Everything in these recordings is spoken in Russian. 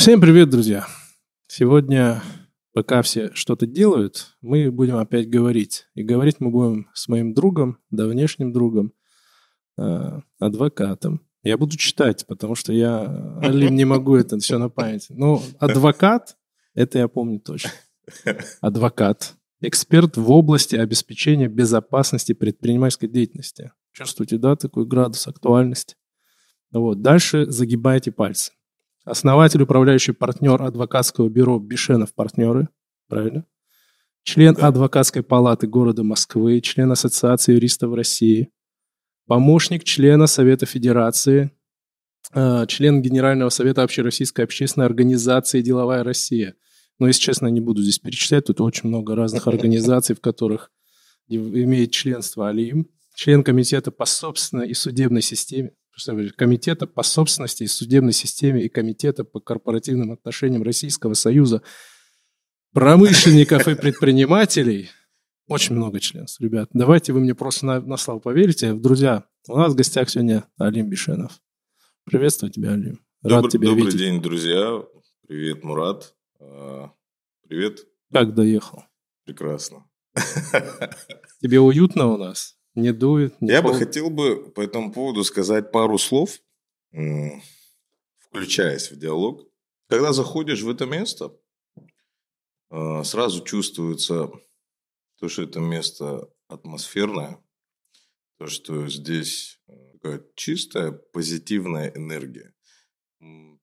Всем привет, друзья! Сегодня, пока все что-то делают, мы будем опять говорить. И говорить мы будем с моим другом, давнешним другом, э, адвокатом. Я буду читать, потому что я, Алим, не могу это все на память. Но адвокат, это я помню точно. Адвокат. Эксперт в области обеспечения безопасности предпринимательской деятельности. Чувствуете, да, такой градус актуальности? Вот. Дальше загибайте пальцы. Основатель, управляющий партнер адвокатского бюро Бишенов партнеры. Правильно? Член адвокатской палаты города Москвы, член Ассоциации юристов России, помощник члена Совета Федерации, э, член Генерального совета Общероссийской общественной организации «Деловая Россия». Но, если честно, не буду здесь перечислять, тут очень много разных организаций, в которых имеет членство Алим, член комитета по собственной и судебной системе, комитета по собственности и судебной системе и комитета по корпоративным отношениям Российского Союза промышленников и предпринимателей. Очень много членов, ребят. Давайте вы мне просто на, на славу поверите. Друзья, у нас в гостях сегодня Алим Бишенов. Приветствую тебя, Алим. Рад добрый, тебя добрый видеть. день, друзья. Привет, Мурат. А, привет. Как доехал? Прекрасно. Тебе уютно у нас? Не дует? Не Я пол... бы хотел бы по этому поводу сказать пару слов, включаясь в диалог. Когда заходишь в это место, а, сразу чувствуется то, что это место атмосферное, то, что здесь э, такая чистая позитивная энергия,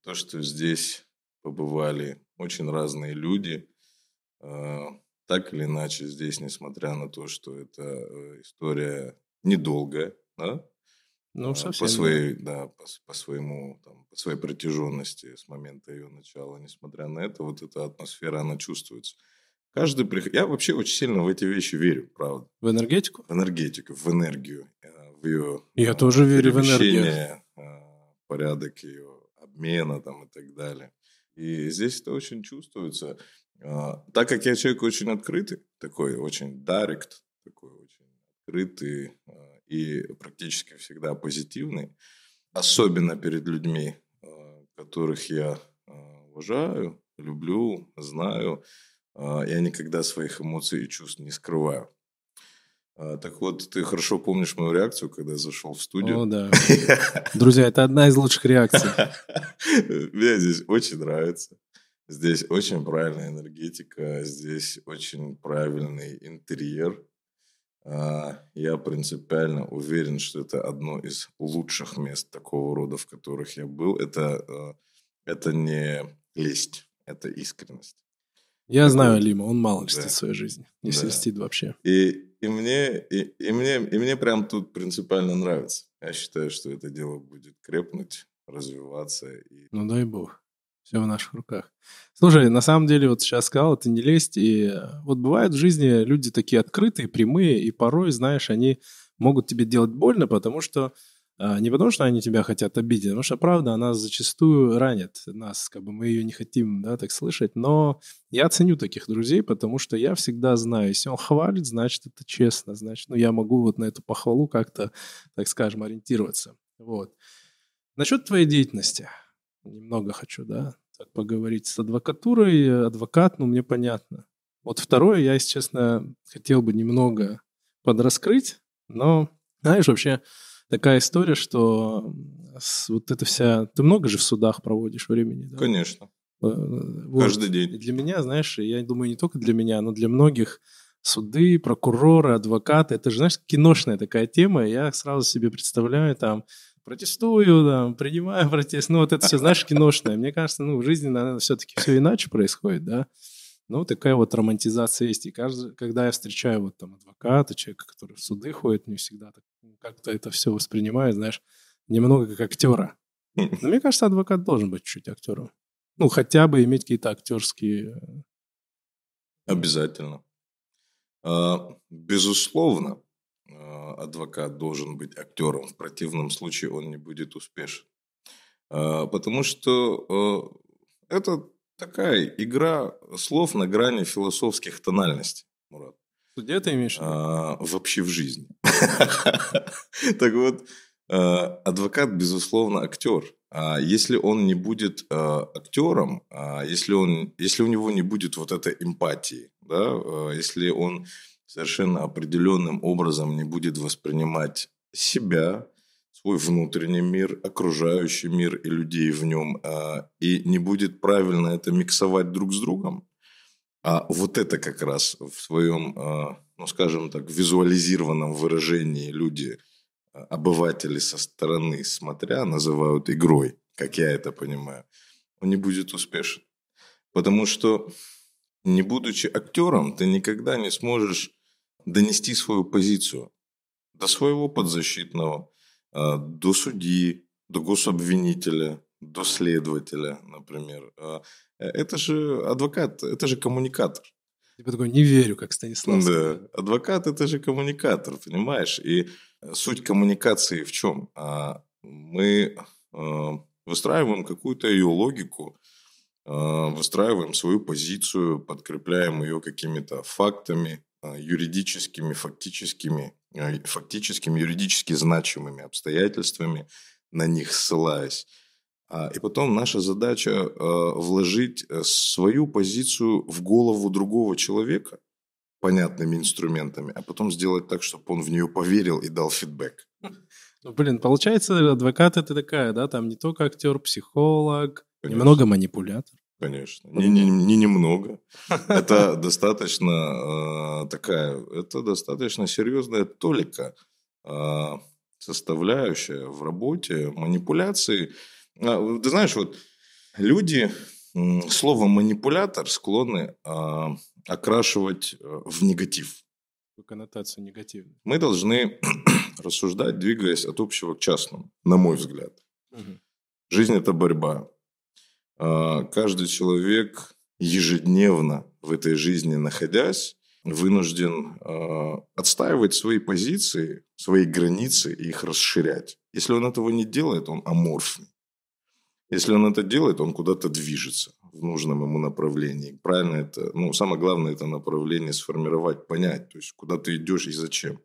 то, что здесь побывали очень разные люди, а, так или иначе здесь, несмотря на то, что это э, история недолгая, да, ну, а, совсем. По своей, да, по, по своему, там, по своей протяженности с момента ее начала. Несмотря на это, вот эта атмосфера, она чувствуется. Каждый приход... Я вообще очень сильно в эти вещи верю, правда. В энергетику? В энергетику, в энергию, э, в ее... Я тоже верю в энергию. порядок ее обмена там и так далее. И здесь это очень чувствуется. А, так как я человек очень открытый, такой очень директ, такой очень открытый а, и практически всегда позитивный, особенно перед людьми, а, которых я уважаю, люблю, знаю, я никогда своих эмоций и чувств не скрываю. Так вот, ты хорошо помнишь мою реакцию, когда я зашел в студию. О, да. Друзья, это одна из лучших реакций. Мне здесь очень нравится. Здесь очень правильная энергетика, здесь очень правильный интерьер. А, я принципиально уверен, что это одно из лучших мест такого рода, в которых я был. Это, а, это не лесть, это искренность. Я это знаю Алима, он мало льстит да. в своей жизни. Не да. льстит вообще. И, и, мне, и, и, мне, и мне прям тут принципиально нравится. Я считаю, что это дело будет крепнуть, развиваться. И... Ну дай бог. Все в наших руках. Слушай, на самом деле, вот сейчас сказал, это не лезть. И э, вот бывают в жизни люди такие открытые, прямые, и порой, знаешь, они могут тебе делать больно, потому что а, не потому, что они тебя хотят обидеть, потому что правда, она зачастую ранит нас, как бы мы ее не хотим, да, так слышать. Но я ценю таких друзей, потому что я всегда знаю, если он хвалит, значит, это честно, значит, ну, я могу вот на эту похвалу как-то, так скажем, ориентироваться. Вот. Насчет твоей деятельности немного хочу, да, так поговорить с адвокатурой. Адвокат, ну, мне понятно. Вот второе я, если честно, хотел бы немного подраскрыть, но, знаешь, вообще такая история, что вот это вся... Ты много же в судах проводишь времени, да? Конечно. Э, вот. Каждый день. И для меня, знаешь, я думаю, не только для меня, но для многих суды, прокуроры, адвокаты, это же, знаешь, киношная такая тема. Я сразу себе представляю там протестую, там, принимаю протест. Ну, вот это все, знаешь, киношное. Мне кажется, ну, в жизни, наверное, все-таки все иначе происходит, да. Ну, такая вот романтизация есть. И каждый, когда я встречаю вот там адвоката, человека, который в суды ходит, не всегда так, ну, как-то это все воспринимает, знаешь, немного как актера. Но мне кажется, адвокат должен быть чуть актером. Ну, хотя бы иметь какие-то актерские... Э, Обязательно. А, безусловно, адвокат должен быть актером. В противном случае он не будет успешен. А, потому что а, это такая игра слов на грани философских тональностей, Мурат. Где ты имеешь? А, вообще в жизни. Так вот, адвокат, безусловно, актер. А если он не будет актером, а если, он, если у него не будет вот этой эмпатии, да, если он совершенно определенным образом не будет воспринимать себя, свой внутренний мир, окружающий мир и людей в нем, а, и не будет правильно это миксовать друг с другом, а вот это как раз в своем, а, ну скажем так, визуализированном выражении люди, а, обыватели со стороны смотря, называют игрой, как я это понимаю, он не будет успешен. Потому что не будучи актером, ты никогда не сможешь донести свою позицию до своего подзащитного, а, до судьи, до гособвинителя, до следователя, например. Э, это же адвокат, это же коммуникатор. Типа такой, не верю, как Станислав. Да, адвокат это же коммуникатор, понимаешь? И суть коммуникации в чем? А, мы выстраиваем какую-то ее логику, выстраиваем свою позицию, подкрепляем ее какими-то фактами, юридическими, фактическими Э, фактическими, юридически значимыми обстоятельствами, на них ссылаясь. А, и потом наша задача вложить э, свою позицию в голову другого человека понятными инструментами, а потом сделать так, чтобы он в нее поверил и дал фидбэк. Ну, блин, получается, адвокат это такая, да, там не только актер, психолог, Конечно. немного манипулятор. Конечно. Не, не, не немного. Это достаточно э, такая, это достаточно серьезная толика э, составляющая в работе манипуляции. А, ты знаешь, вот люди слово манипулятор склонны э, окрашивать в негатив. Коннотация негативная. Мы должны рассуждать, двигаясь от общего к частному, на мой взгляд. Угу. Жизнь это борьба каждый человек ежедневно в этой жизни находясь, вынужден э, отстаивать свои позиции, свои границы и их расширять. Если он этого не делает, он аморфный. Если он это делает, он куда-то движется в нужном ему направлении. Правильно это, ну, самое главное, это направление сформировать, понять, то есть, куда ты идешь и зачем.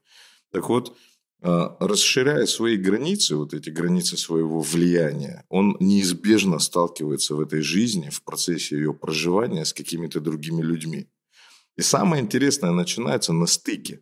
Так вот, а, расширяя свои границы, вот эти границы своего влияния, он неизбежно сталкивается в этой жизни, в процессе ее проживания с какими-то другими людьми. И самое интересное начинается на стыке,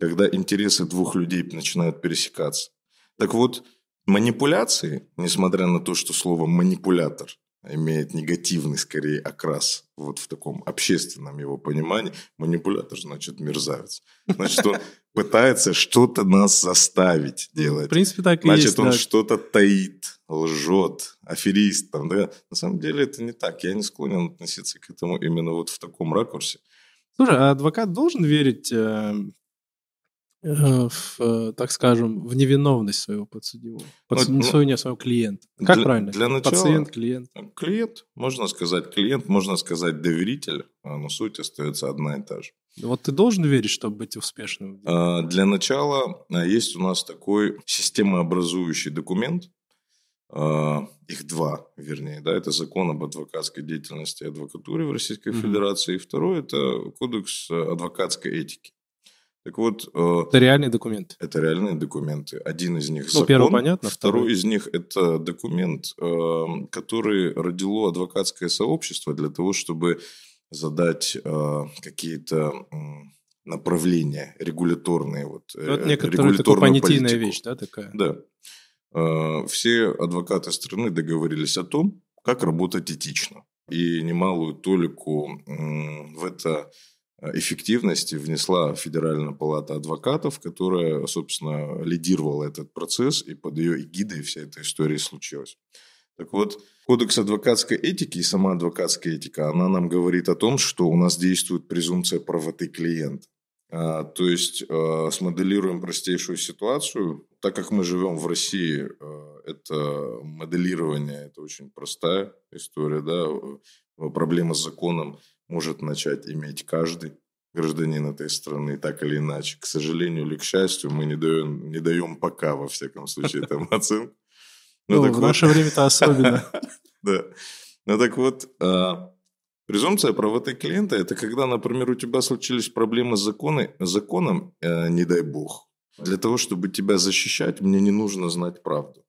когда интересы двух людей начинают пересекаться. Так вот, манипуляции, несмотря на то, что слово манипулятор имеет негативный, скорее, окрас вот в таком общественном его понимании. Манипулятор значит мерзавец. Значит, он пытается что-то нас заставить делать. В принципе, так и Значит, есть, он да. что-то таит, лжет, аферист. Там, да? На самом деле это не так. Я не склонен относиться к этому именно вот в таком ракурсе. Слушай, а адвокат должен верить Э, в, э, так скажем, в невиновность своего подсудимого, подсудимого, ну, свою, не своего клиента. Как для, правильно? Для начала, Пациент, клиент. Клиент, можно сказать клиент, можно сказать доверитель, а, но суть остается одна и та же. Вот ты должен верить, чтобы быть успешным? А, для начала а, есть у нас такой системообразующий документ, их два, вернее, да, это закон об адвокатской деятельности и адвокатуре в Российской mm-hmm. Федерации, и второй это кодекс адвокатской этики. Так вот... Э, это реальные документы? Это реальные документы. Один из них ну, закон. первый понятно. Второй, второй из них это документ, э, который родило адвокатское сообщество для того, чтобы задать э, какие-то направления регуляторные. Вот, ну, это некоторая такая понятийная политику. вещь, да, такая? Да. Все адвокаты страны договорились о том, как работать этично. И немалую толику в это эффективности внесла Федеральная палата адвокатов, которая, собственно, лидировала этот процесс, и под ее эгидой вся эта история случилась. Так вот, Кодекс адвокатской этики и сама адвокатская этика, она нам говорит о том, что у нас действует презумпция правоты клиента. А, то есть, а, смоделируем простейшую ситуацию. Так как мы живем в России, а, это моделирование, это очень простая история, да, проблема с законом может начать иметь каждый гражданин этой страны, так или иначе. К сожалению или к счастью, мы не даем, не даем пока, во всяком случае, там оценку. Ну, в наше время-то особенно. Да. Ну так вот, а, презумпция правоты клиента – это когда, например, у тебя случились проблемы с законом, э, не дай бог. Для того, чтобы тебя защищать, мне не нужно знать правду.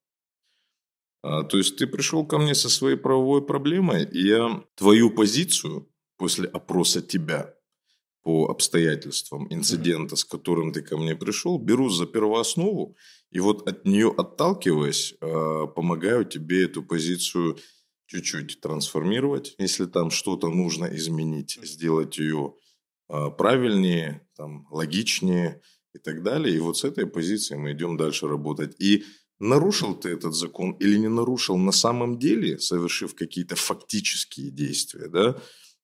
А, то есть ты пришел ко мне со своей правовой проблемой, и я твою позицию после опроса тебя по обстоятельствам инцидента, с которым ты ко мне пришел, беру за первооснову, и вот от нее отталкиваясь, а, помогаю тебе эту позицию чуть-чуть трансформировать, если там что-то нужно изменить, сделать ее а, правильнее, там, логичнее и так далее. И вот с этой позиции мы идем дальше работать. И нарушил ты этот закон или не нарушил на самом деле, совершив какие-то фактические действия, да,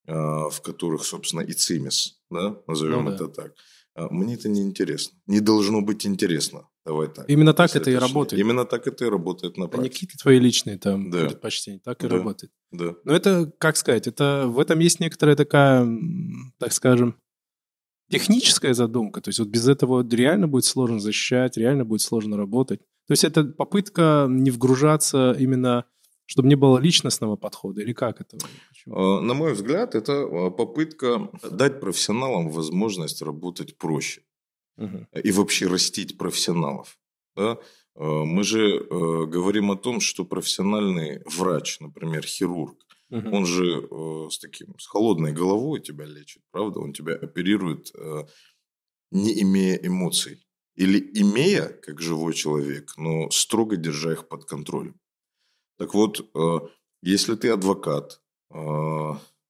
в которых, собственно, и цимис, да, назовем ну, да. это так. А, мне это не интересно. Не должно быть интересно. Давай так. Именно так это и работает. Именно так это и работает на практике. А не какие-то твои личные там да. предпочтения. Так и да. работает. Да. Но это, как сказать, это в этом есть некоторая такая, так скажем, техническая задумка. То есть вот без этого реально будет сложно защищать, реально будет сложно работать. То есть это попытка не вгружаться именно чтобы не было личностного подхода, или как это? Почему? А, на мой взгляд, это а, попытка дать профессионалам возможность работать проще угу. и вообще растить профессионалов. Да? А, мы же э, говорим о том, что профессиональный врач, например, хирург, угу. он же э, с таким с холодной головой тебя лечит, правда? Он тебя оперирует, э, не имея эмоций. Или имея, как живой человек, но строго держа их под контролем. Так вот, э, если ты адвокат, э,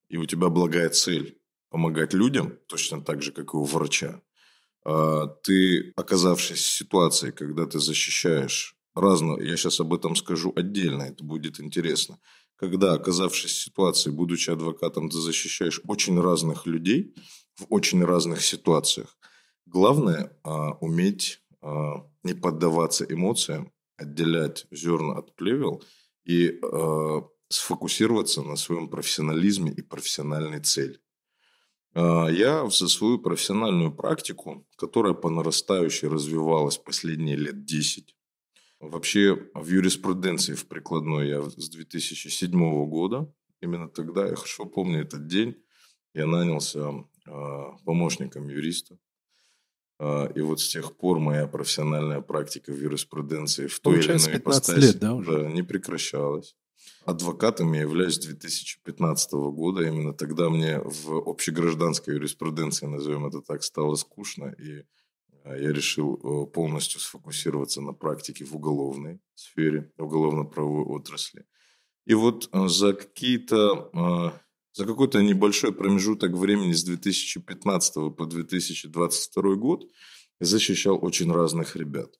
и у тебя благая цель помогать людям, точно так же, как и у врача, э, ты, оказавшись в ситуации, когда ты защищаешь разного, я сейчас об этом скажу отдельно, это будет интересно, когда, оказавшись в ситуации, будучи адвокатом, ты защищаешь очень разных людей в очень разных ситуациях, главное уметь не поддаваться эмоциям, отделять зерна от плевел – и э, сфокусироваться на своем профессионализме и профессиональной цели. Э, я за свою профессиональную практику, которая по нарастающей развивалась последние лет 10, вообще в юриспруденции в прикладной я с 2007 года, именно тогда, я хорошо помню этот день, я нанялся э, помощником юриста а, и вот с тех пор моя профессиональная практика в юриспруденции в той Получается, или иной 15 ипостаси лет, да, уже? Да, не прекращалась. Адвокатом я являюсь с 2015 года. Именно тогда мне в общегражданской юриспруденции, назовем это так, стало скучно. И а, я решил э, полностью сфокусироваться на практике в уголовной сфере, уголовно-правовой отрасли. И вот э, за какие-то а, за какой-то небольшой промежуток времени с 2015 по 2022 год я защищал очень разных ребят.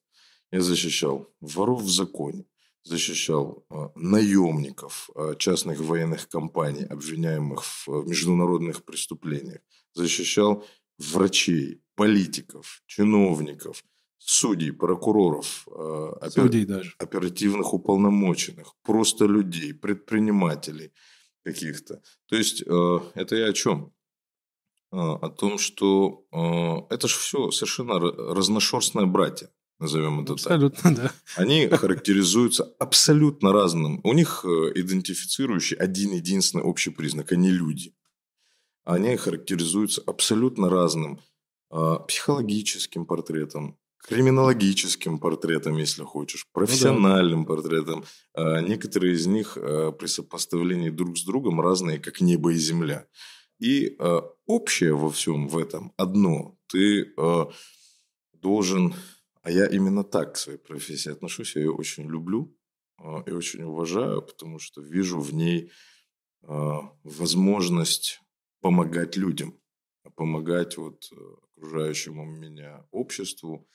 Я защищал воров в законе, защищал э, наемников э, частных военных компаний, обвиняемых в международных преступлениях, защищал врачей, политиков, чиновников, судей, прокуроров, опер... судей даже. оперативных уполномоченных, просто людей, предпринимателей – каких-то. То есть э, это я о чем? Э, о том, что э, это же все совершенно разношерстные братья, назовем это абсолютно, так. да. Они характеризуются абсолютно разным. У них идентифицирующий один единственный общий признак – они люди. Они характеризуются абсолютно разным психологическим портретом, криминологическим портретом, если хочешь, профессиональным ну, да. портретом. А некоторые из них а, при сопоставлении друг с другом разные, как небо и земля. И а, общее во всем в этом одно. Ты а, должен... А я именно так к своей профессии отношусь. Я ее очень люблю а, и очень уважаю, потому что вижу в ней а, возможность помогать людям, помогать вот э, окружающему меня обществу,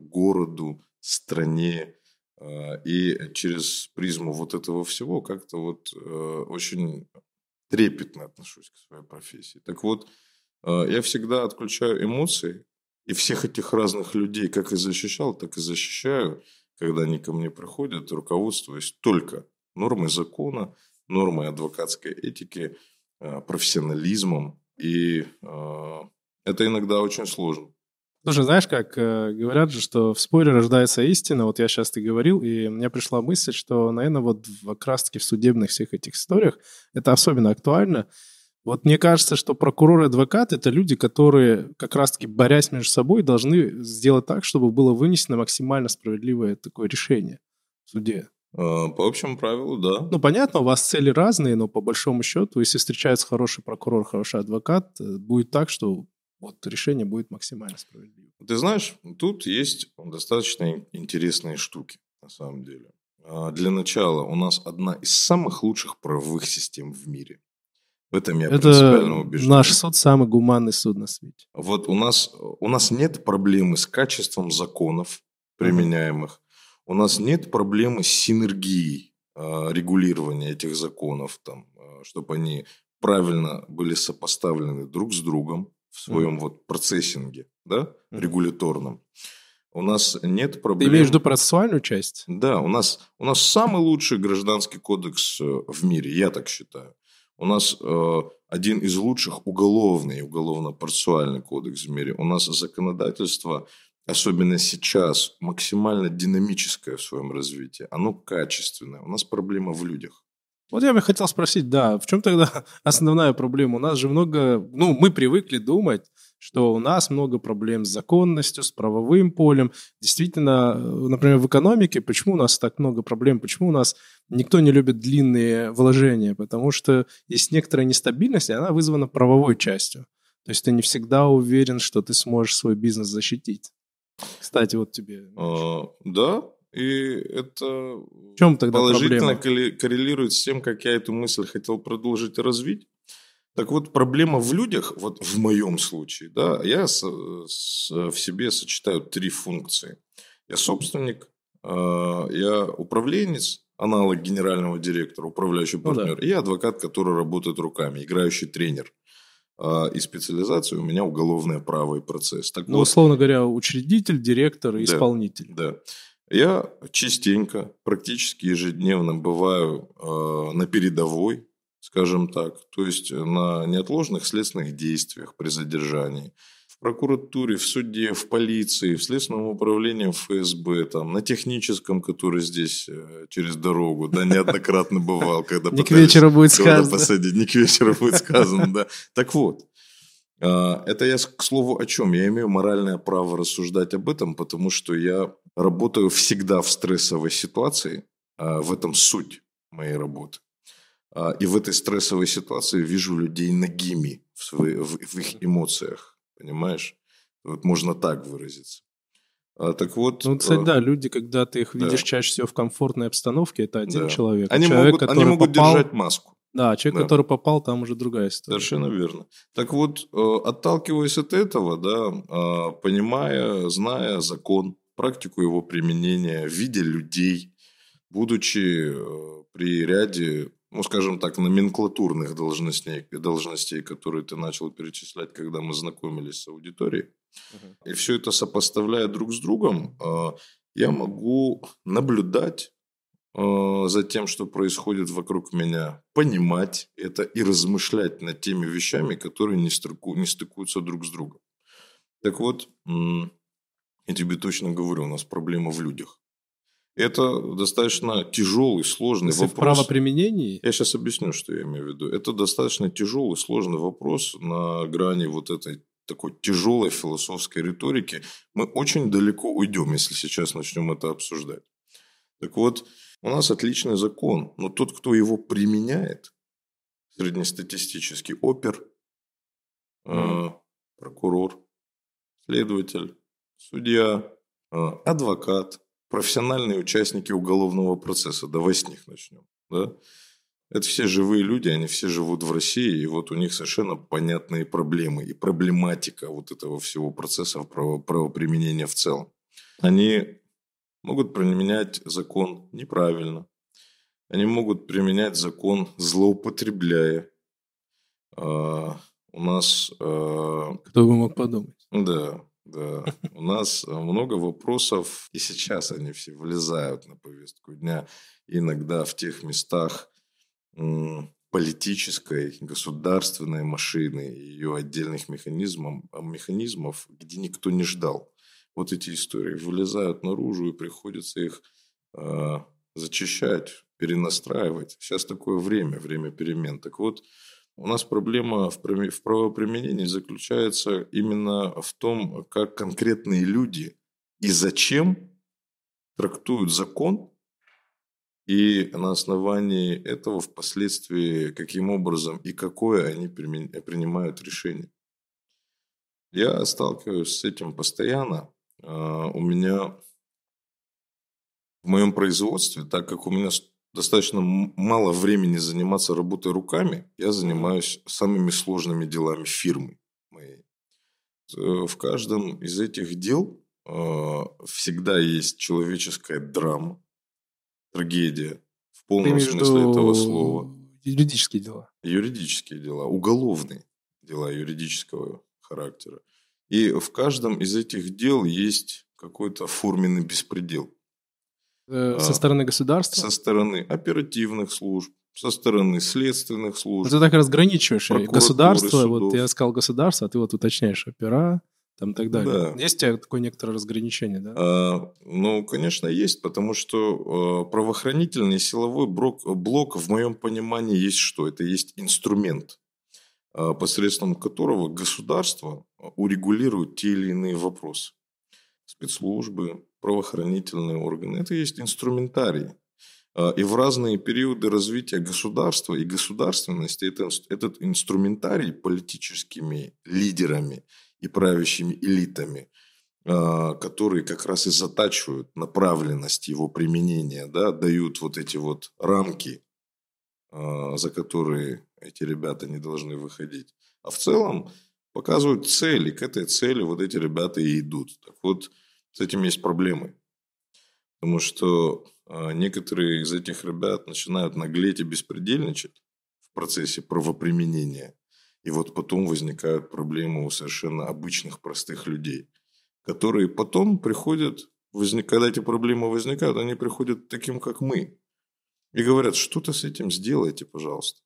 городу, стране. Э, и через призму вот этого всего как-то вот э, очень трепетно отношусь к своей профессии. Так вот, я всегда отключаю эмоции, и всех этих разных людей как и защищал, так и защищаю, когда они ко мне приходят, руководствуясь только нормой закона, нормой адвокатской этики, профессионализмом. И это иногда очень сложно. Слушай, знаешь, как э, говорят же, что в споре рождается истина. Вот я сейчас ты говорил, и мне пришла мысль, что, наверное, вот в, как раз-таки в судебных всех этих историях это особенно актуально. Вот мне кажется, что прокурор и адвокат — это люди, которые, как раз-таки борясь между собой, должны сделать так, чтобы было вынесено максимально справедливое такое решение в суде. А, по общему правилу, да. Ну, понятно, у вас цели разные, но по большому счету, если встречается хороший прокурор, хороший адвокат, э, будет так, что вот решение будет максимально справедливым. Ты знаешь, тут есть достаточно интересные штуки, на самом деле. А, для начала, у нас одна из самых лучших правовых систем в мире. В этом я Это наш суд самый гуманный суд на свете. Вот у нас, у нас нет проблемы с качеством законов, применяемых. У нас нет проблемы с синергией э, регулирования этих законов, там, э, чтобы они правильно были сопоставлены друг с другом в своем mm. вот процессинге, да, mm. регуляторном. У нас нет проблем. Ты имеешь в виду процессуальную часть? Да, у нас, у нас самый лучший гражданский кодекс э, в мире, я так считаю. У нас э, один из лучших уголовный, уголовно-процессуальный кодекс в мире. У нас законодательство, особенно сейчас, максимально динамическое в своем развитии. Оно качественное. У нас проблема в людях. Вот я бы хотел спросить, да, в чем тогда основная проблема? У нас же много, ну, мы привыкли думать, что у нас много проблем с законностью, с правовым полем. Действительно, например, в экономике, почему у нас так много проблем, почему у нас никто не любит длинные вложения? Потому что есть некоторая нестабильность, и она вызвана правовой частью. То есть ты не всегда уверен, что ты сможешь свой бизнес защитить. Кстати, вот тебе. А, да, и это в чем тогда положительно проблема? коррелирует с тем, как я эту мысль хотел продолжить и развить. Так вот, проблема в людях, вот в моем случае, да, я с, с, в себе сочетаю три функции. Я собственник, э, я управленец, аналог генерального директора, управляющий партнер, ну, да. и я адвокат, который работает руками, играющий тренер. Э, и специализация у меня уголовное право и процесс. Так ну, вот, условно говоря, учредитель, директор и да, исполнитель. Да. Я частенько, практически ежедневно бываю э, на передовой, скажем так, то есть на неотложных следственных действиях при задержании, в прокуратуре, в суде, в полиции, в следственном управлении, в ФСБ, там, на техническом, который здесь э, через дорогу, да, неоднократно бывал, когда Не к вечеру будет сказано. посадить, не к вечеру будет сказано, да. Так вот, это я к слову о чем? Я имею моральное право рассуждать об этом, потому что я работаю всегда в стрессовой ситуации, а, в этом суть моей работы. А, и в этой стрессовой ситуации вижу людей нагими в, свои, в, в их эмоциях. Понимаешь? Вот можно так выразиться. А, так вот... Ну, кстати, а, да, люди, когда ты их видишь да. чаще всего в комфортной обстановке, это один да. человек. Они человек, могут, они могут попал... держать маску. Да, человек, да. который попал, там уже другая история. Совершенно верно. Так вот, э, отталкиваясь от этого, да, понимая, зная закон, практику его применения, видя людей, будучи э, при ряде ну, скажем так, номенклатурных должностей, должностей, которые ты начал перечислять, когда мы знакомились с аудиторией. И все это сопоставляя друг с другом, а, я могу наблюдать а, за тем, что происходит вокруг меня, понимать это и размышлять над теми вещами, которые не, стыку, не стыкуются друг с другом. Так вот, я тебе точно говорю, у нас проблема в людях. Это достаточно тяжелый, сложный вопрос. В правоприменении? Я сейчас объясню, что я имею в виду. Это достаточно тяжелый, сложный вопрос на грани вот этой такой тяжелой философской риторики. Мы очень далеко уйдем, если сейчас начнем это обсуждать. Так вот, у нас отличный закон, но тот, кто его применяет, среднестатистический опер, э, прокурор, следователь, судья, э, адвокат, профессиональные участники уголовного процесса. Давай с них начнем. Да? Это все живые люди, они все живут в России, и вот у них совершенно понятные проблемы и проблематика вот этого всего процесса право, правоприменения в целом. Они могут применять закон неправильно, они могут применять закон злоупотребляя. А, у нас... А, Кто бы мог подумать? Да. Да, у нас много вопросов, и сейчас они все влезают на повестку дня. Иногда в тех местах политической, государственной машины, ее отдельных механизмов, механизмов, где никто не ждал. Вот эти истории вылезают наружу, и приходится их э, зачищать, перенастраивать. Сейчас такое время, время перемен. Так вот, у нас проблема в правоприменении заключается именно в том, как конкретные люди и зачем трактуют закон, и на основании этого впоследствии каким образом и какое они принимают решение. Я сталкиваюсь с этим постоянно. А, у меня в моем производстве, так как у меня достаточно мало времени заниматься работой руками, я занимаюсь самыми сложными делами фирмы моей. Э, в каждом из этих дел а, всегда есть человеческая драма, трагедия в полном смысле этого слова. Юридические дела. Юридические дела, уголовные дела юридического характера. И в каждом из этих дел есть какой-то форменный беспредел. Э, со а, стороны государства? Со стороны оперативных служб, со стороны следственных служб. Ты так разграничиваешь государство, судов. вот я сказал государство, а ты вот уточняешь опера, там и так далее. Да. Есть у тебя такое некоторое разграничение, да? А, ну, конечно, есть, потому что а, правоохранительный силовой блок, блок, в моем понимании, есть что? Это есть инструмент, посредством которого государство урегулирует те или иные вопросы. Спецслужбы, правоохранительные органы. Это есть инструментарий. А, и в разные периоды развития государства и государственности этот инструментарий политическими лидерами – и правящими элитами, а, которые как раз и затачивают направленность его применения, да, дают вот эти вот рамки, а, за которые эти ребята не должны выходить. А в целом показывают цели, к этой цели вот эти ребята и идут. Так вот, с этим есть проблемы. Потому что а, некоторые из этих ребят начинают наглеть и беспредельничать в процессе правоприменения. И вот потом возникают проблемы у совершенно обычных, простых людей, которые потом приходят, возник, когда эти проблемы возникают, они приходят таким, как мы. И говорят, что-то с этим сделайте, пожалуйста.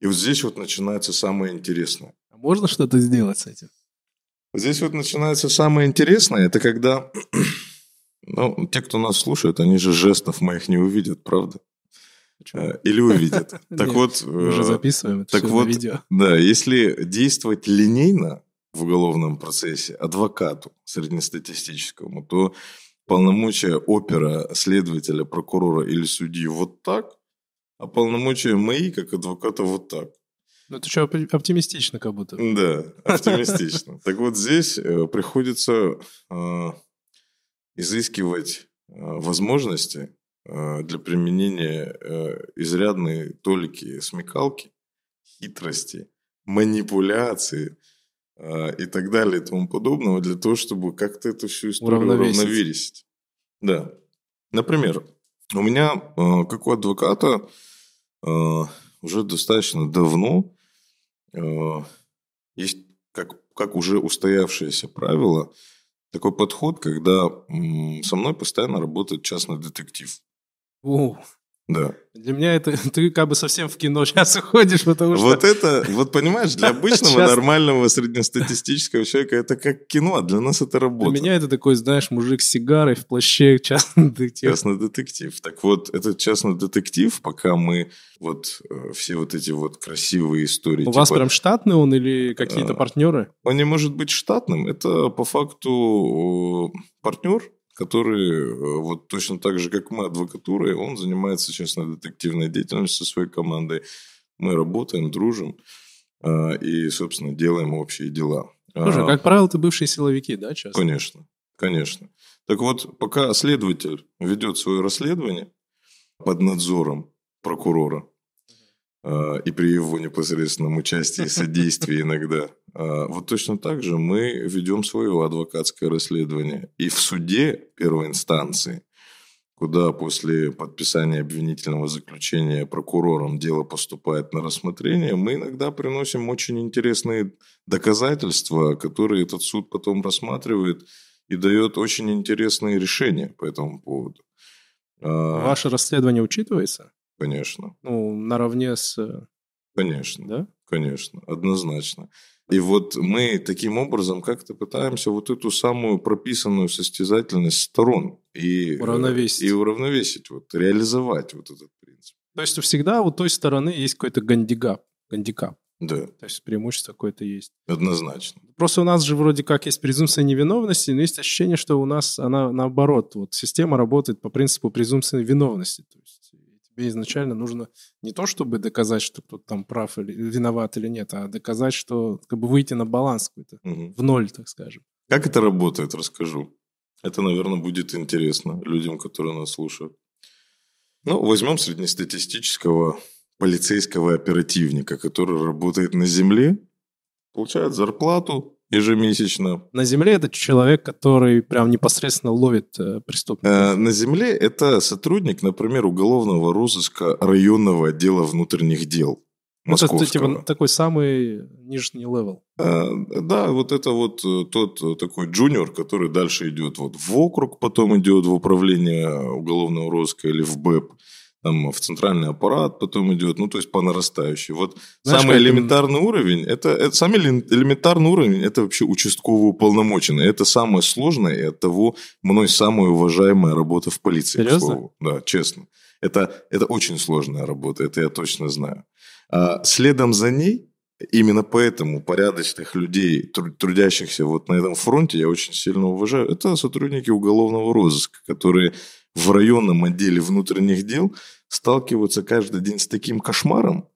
И вот здесь вот начинается самое интересное. А можно что-то сделать с этим? Здесь вот начинается самое интересное, это когда, ну, те, кто нас слушает, они же жестов моих не увидят, правда? Э, или увидят. Так вот... Мы уже э, записываем это так вот, видео. Да, если действовать линейно в уголовном процессе адвокату среднестатистическому, то полномочия опера, следователя, прокурора или судьи вот так, а полномочия мои, как адвоката, вот так. Ну, это что, оптимистично как будто. Да, оптимистично. Так вот здесь э, приходится изыскивать возможности Э, для применения э, изрядной толики смекалки, хитрости, манипуляции э, и так далее и тому подобного для того, чтобы как-то эту всю историю уравновесить. Да. Например, у меня, как у адвоката, уже достаточно давно есть как, как уже устоявшееся правило такой подход, когда со мной постоянно работает частный детектив. Оу. Да. Для меня это ты как бы совсем в кино сейчас уходишь, потому что... Вот это, вот понимаешь, для обычного нормального среднестатистического человека это как кино, а для нас это работа. Для меня это такой, знаешь, мужик с сигарой в плаще, частный детектив. Частный детектив. Так вот, этот частный детектив, пока мы вот э, все вот эти вот красивые истории... У типа, вас прям штатный он или какие-то а, партнеры? Он не может быть штатным, это по факту партнер, который э, вот точно так же, как мы, адвокатурой, он занимается частно-детективной деятельностью со своей командой. Мы работаем, дружим а, и, собственно, делаем общие дела. Слушай, а, как правило, это бывшие силовики, да, часто? Конечно, конечно. Так вот, пока следователь ведет свое расследование под надзором прокурора, а, и при его непосредственном участии и содействии иногда. А, вот точно так же мы ведем свое адвокатское расследование. И в суде первой инстанции, куда после подписания обвинительного заключения прокурором дело поступает на рассмотрение, мы иногда приносим очень интересные доказательства, которые этот суд потом рассматривает и дает очень интересные решения по этому поводу. А, Ваше расследование учитывается? Конечно. Ну, наравне с... Э, конечно. Да? Конечно, однозначно. И вот мы таким образом как-то пытаемся вот эту самую прописанную состязательность сторон и уравновесить, и уравновесить вот, реализовать вот этот принцип. То есть всегда у той стороны есть какой-то гандикап. гандикап. Да. То есть преимущество какое-то есть. Однозначно. Просто у нас же вроде как есть презумпция невиновности, но есть ощущение, что у нас она наоборот. Вот система работает по принципу презумпции виновности. То есть Тебе изначально нужно не то, чтобы доказать, что кто-то там прав или виноват или нет, а доказать, что как бы выйти на баланс какой-то, Мгм. в ноль, так скажем. Как это работает, расскажу. Это, наверное, будет интересно людям, которые нас слушают. Ну, возьмем среднестатистического полицейского оперативника, который работает на земле, получает зарплату ежемесячно. На земле это человек, который прям непосредственно ловит э, преступников. Э, На земле это сотрудник, например, уголовного розыска районного отдела внутренних дел Ну, это московского. типа такой самый нижний level. Э, Да, вот это вот э, тот такой джуниор, который дальше идет вот в округ, потом идет в управление уголовного розыска или в БЭП, там в центральный аппарат, потом идет, ну то есть по нарастающей. Вот Знаешь, самый элементарный уровень, это, это самый элем- элементарный уровень, это вообще участковый уполномоченный. Это самое сложное и от того мной самая уважаемая работа в полиции. к Серьезно? слову. Да, честно. Это, это очень сложная работа, это я точно знаю. А следом за ней Именно поэтому порядочных людей, тру- трудящихся вот на этом фронте, я очень сильно уважаю. Это сотрудники уголовного розыска, которые в районном отделе внутренних дел сталкиваются каждый день с таким кошмаром,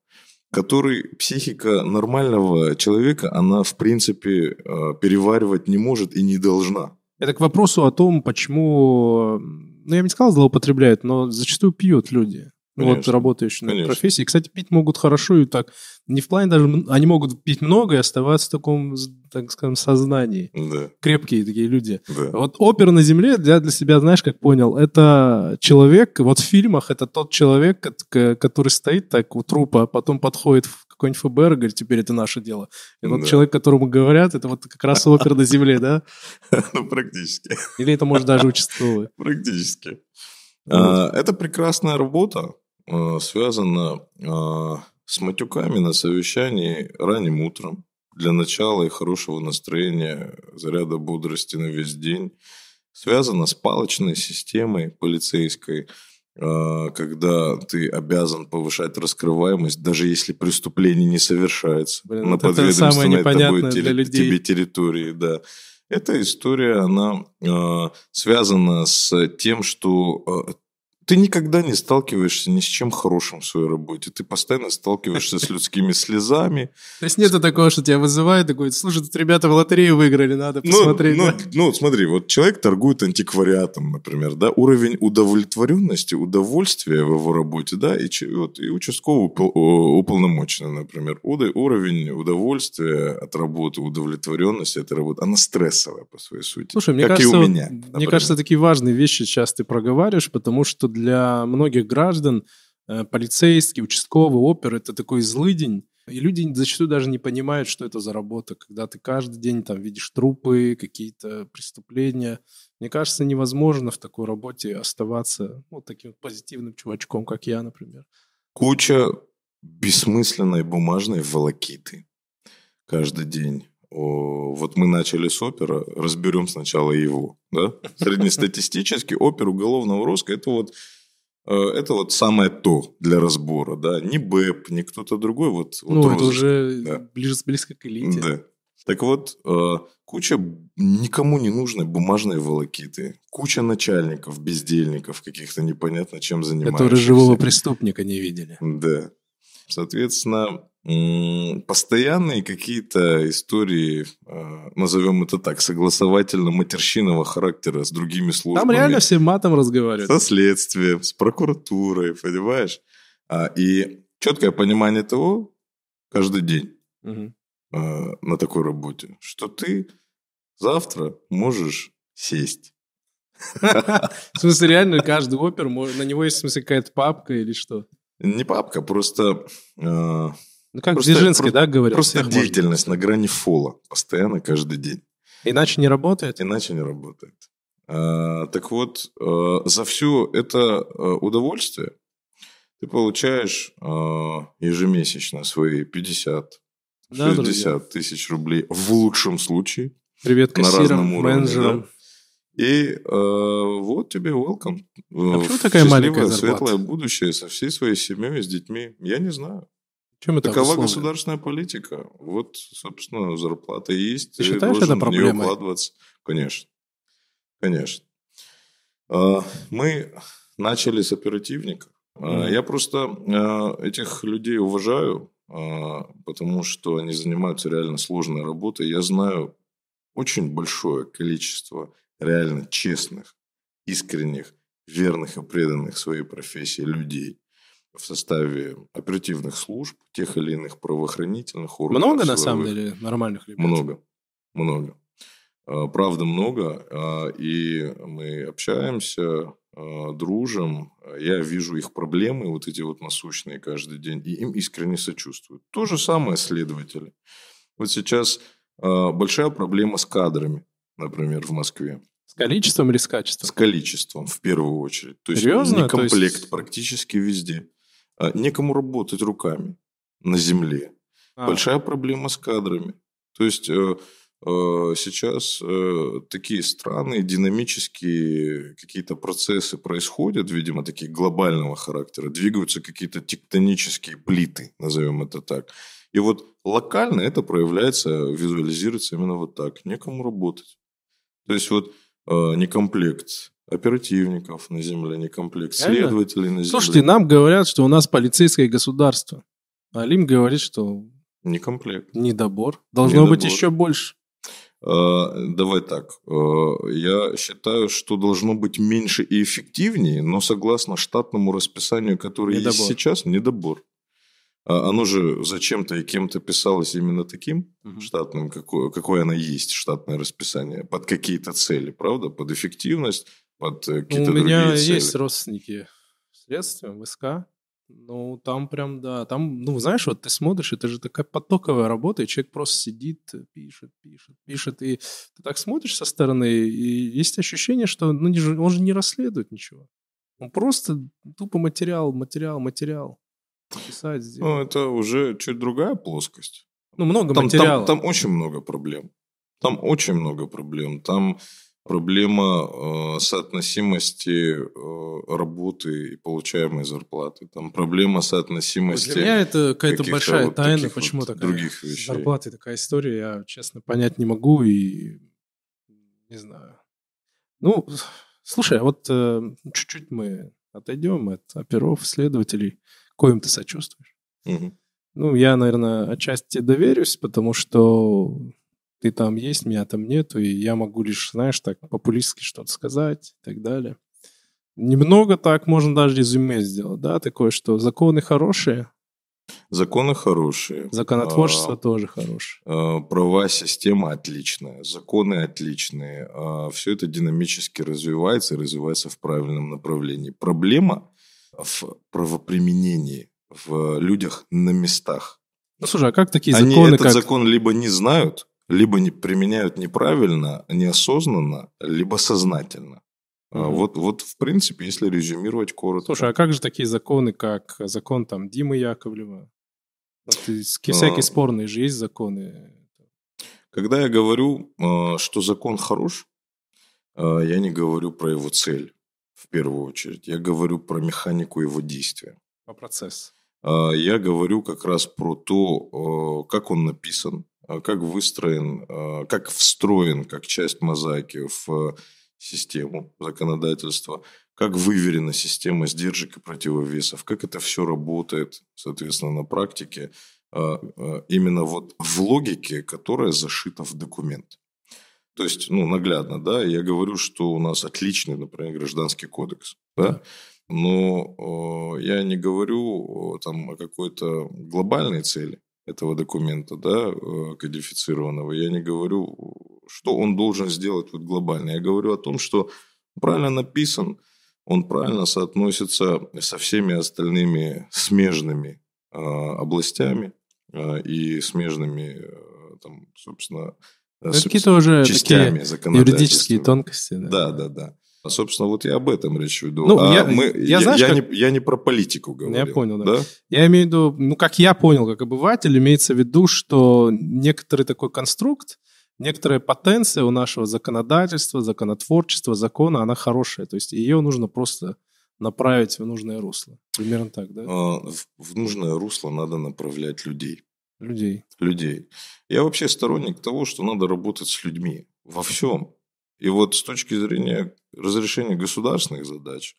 который психика нормального человека, она в принципе э, переваривать не может и не должна. Это к вопросу о том, почему, ну, я бы не сказал, злоупотребляют, но зачастую пьют люди. Вот Конечно, работающие на конечно. профессии. Кстати, пить могут хорошо и так. Не в плане даже... Они могут пить много и оставаться в таком, так скажем, сознании. Да, Крепкие такие люди. да. Вот опер на земле, я для себя, знаешь, как понял, это человек, вот в фильмах это тот человек, который стоит так у трупа, а потом подходит в какой-нибудь ФБР и говорит, теперь это наше дело. И вот Да. человек, которому говорят, это вот как раз опер на земле, да? Ну, практически. Или это может даже участковый. Практически. Вот. А, Это прекрасная работа, а, связана а, с матюками на совещании ранним утром для начала и хорошего настроения, заряда бодрости на весь день. Связана с палочной системой полицейской, а, когда ты обязан повышать раскрываемость, даже если преступление не совершается Блин, на подведомственной тобой людей. тебе территории. Да. Эта история, она э, связана с тем, что э, ты никогда не сталкиваешься ни с чем хорошим в своей работе. Ты постоянно сталкиваешься с людскими слезами. То есть нету такого, что тебя вызывают, такой, слушай, тут ребята в лотерею выиграли, надо Ну, посмотреть. ну, да?» ну, смотри, вот человек торгует антиквариатом, например, да, уровень удовлетворенности, удовольствия в его работе, да, и, вот, и участковый уполномоченный, например, уровень удовольствия от работы, удовлетворенности от работы, она стрессовая по своей сути. Слушай, мне как кажется, и у вот- меня. мне например. кажется, такие важные вещи сейчас ты проговариваешь, потому что для многих граждан э, полицейский, участковый, опер – это такой злый день. И люди зачастую даже не понимают, что это за работа, когда ты каждый день там видишь трупы, какие-то преступления. Мне кажется, невозможно в такой работе оставаться ну, таким вот позитивным чувачком, как я, например. Куча бессмысленной бумажной волокиты каждый день. Вот мы начали с опера, разберем сначала его. Да? Среднестатистический опер уголовного розыска – это вот, э, это вот самое то для разбора. Да? Ни БЭП, ни кто-то другой. Вот, вот ну, это розыск. уже да. ближе, близко к элите. Да. Так вот, э, куча никому не нужной бумажной волокиты. Куча начальников, бездельников, каких-то непонятно чем занимающихся. Которые живого преступника не видели. Да. Соответственно, постоянные какие-то истории, э, назовем это так, согласовательно-матерщинного характера с другими службами. Там реально все матом разговаривают. Со следствием, с прокуратурой, понимаешь? А, и четкое понимание того каждый день э, на такой работе, что ты завтра можешь сесть. В смысле, реально каждый опер, на него есть, в смысле, какая-то папка или что? Не папка, просто, э, Ну, как Просто- Дзержинский, да, говорил? просто всех можно. деятельность на грани фола постоянно каждый день. Иначе не работает? Иначе не работает. А, так вот, э, за все это э, удовольствие ты получаешь э, ежемесячно свои 50, Да, 60 тысяч рублей в лучшем случае. Привет на кассирам, разном уровне, менеджерам. И э, вот тебе welcome. А почему такая маленькая зарплата? светлое будущее со всей своей семьей, с детьми. Я не знаю. Чем это Такова обусловлено? государственная политика. Вот, собственно, зарплата есть. Ты считаешь это проблемой? вкладываться. Конечно. Конечно. А, Мы начали с оперативника. Я просто этих людей уважаю, потому что они занимаются реально сложной работой. Я знаю очень большое количество реально честных, искренних, верных и преданных своей профессии людей в составе оперативных служб, тех или иных правоохранительных органов. Много, на самом деле, нормальных ребят? Много, много. А, правда, много. А, и мы общаемся, а, дружим. Я вижу их проблемы, вот эти вот насущные каждый день, и им искренне сочувствую. То же самое следователи. Вот сейчас большая проблема с кадрами, например, в Москве. С количеством или с качеством? С количеством, в первую очередь. То есть Серьезно? не комплект есть... практически везде. А некому работать руками на земле. А. Большая проблема с кадрами. То есть э, э, сейчас э, такие странные динамические какие-то процессы происходят, видимо, такие глобального характера. Двигаются какие-то тектонические плиты, назовем это так. И вот локально это проявляется, визуализируется именно вот так. Некому работать. То есть вот Э, не комплект оперативников на земле, не комплект следователей на земле. Слушайте, нам говорят, что у нас полицейское государство. А Алим говорит, что... Не комплект. Недобор. Должно Недобор. быть еще больше. Э, давай так. Э, я считаю, что должно быть меньше и эффективнее, но согласно штатному расписанию, которое недобор. есть сейчас, недобор. А оно же зачем-то и кем-то писалось именно таким угу. штатным, какое, какое оно есть, штатное расписание, под какие-то цели, правда? Под эффективность, под э, какие-то ну, У меня цели. есть родственники следствия, ВСК. Ну, там прям, да, там, ну, знаешь, вот ты смотришь, это же такая потоковая работа, и человек просто сидит, пишет, пишет, пишет, и ты так смотришь со стороны, и есть ощущение, что ну, он же не расследует ничего. Он просто тупо материал, материал, материал писать. Ну, это уже чуть другая плоскость. Ну, много там, материала. Там, там очень много проблем. Там очень много проблем. Там проблема э, соотносимости э, работы и получаемой зарплаты. Там проблема соотносимости... Для меня это какая-то большая вот тайна, почему вот такая других вещей. зарплаты, такая история, я, честно, понять не могу и не знаю. Ну, слушай, а вот э, чуть-чуть мы отойдем от оперов, следователей коим ты сочувствуешь. Угу. Ну, я, наверное, отчасти доверюсь, потому что ты там есть, меня там нету, и я могу лишь, знаешь, так популистски что-то сказать и так далее. Немного так можно даже резюме сделать, да, такое, что законы хорошие. Законы хорошие. Законотворчество а, тоже хорошее. А, права система отличная, законы отличные. А, все это динамически развивается и развивается в правильном направлении. Проблема в правоприменении в людях на местах. Ну, слушай, а как такие законы, Они этот как... закон либо не знают, либо не применяют неправильно, неосознанно, либо сознательно. Mm-hmm. Вот, вот, в принципе, если резюмировать коротко. Слушай, а как же такие законы, как закон там Димы Яковлева? Вот, всякие а... спорные же есть законы. Когда я говорю, а, что закон хорош, а, я не говорю про его цель в первую очередь. Я говорю про механику его действия. Про процесс. А, я говорю как раз про то, как он написан, а, как выстроен, а, как встроен как часть мозаики в систему законодательства, как выверена система сдержек и противовесов, как это все работает, соответственно, на практике, именно вот в логике, которая зашита в документ. То есть, ну, наглядно, да, я говорю, что у нас отличный, например, гражданский кодекс, да, но э, я не говорю там о какой-то глобальной цели этого документа, да, э, кодифицированного. Я не говорю, что он должен сделать вот глобально. Я говорю о том, что правильно написан, он правильно соотносится со всеми остальными смежными э, областями э, и смежными, э, там, собственно, Э, какие-то уже частями юридические тонкости. Да, да, да. да. А, собственно, вот я об этом речь веду. Ну, а я, мы, я, я, знаешь, я, как... не, я не про политику говорю. Я понял, да. да. Я имею в виду, ну, как я понял, как обыватель, имеется в виду, что некоторый такой конструкт, некоторая потенция у нашего законодательства, законотворчества, закона, она хорошая. То есть ее нужно просто направить в нужное русло. Примерно так, да? А, в, в нужное русло надо направлять людей. Людей. Людей. Я вообще сторонник того, что надо работать с людьми во всем. И вот с точки зрения разрешения государственных задач,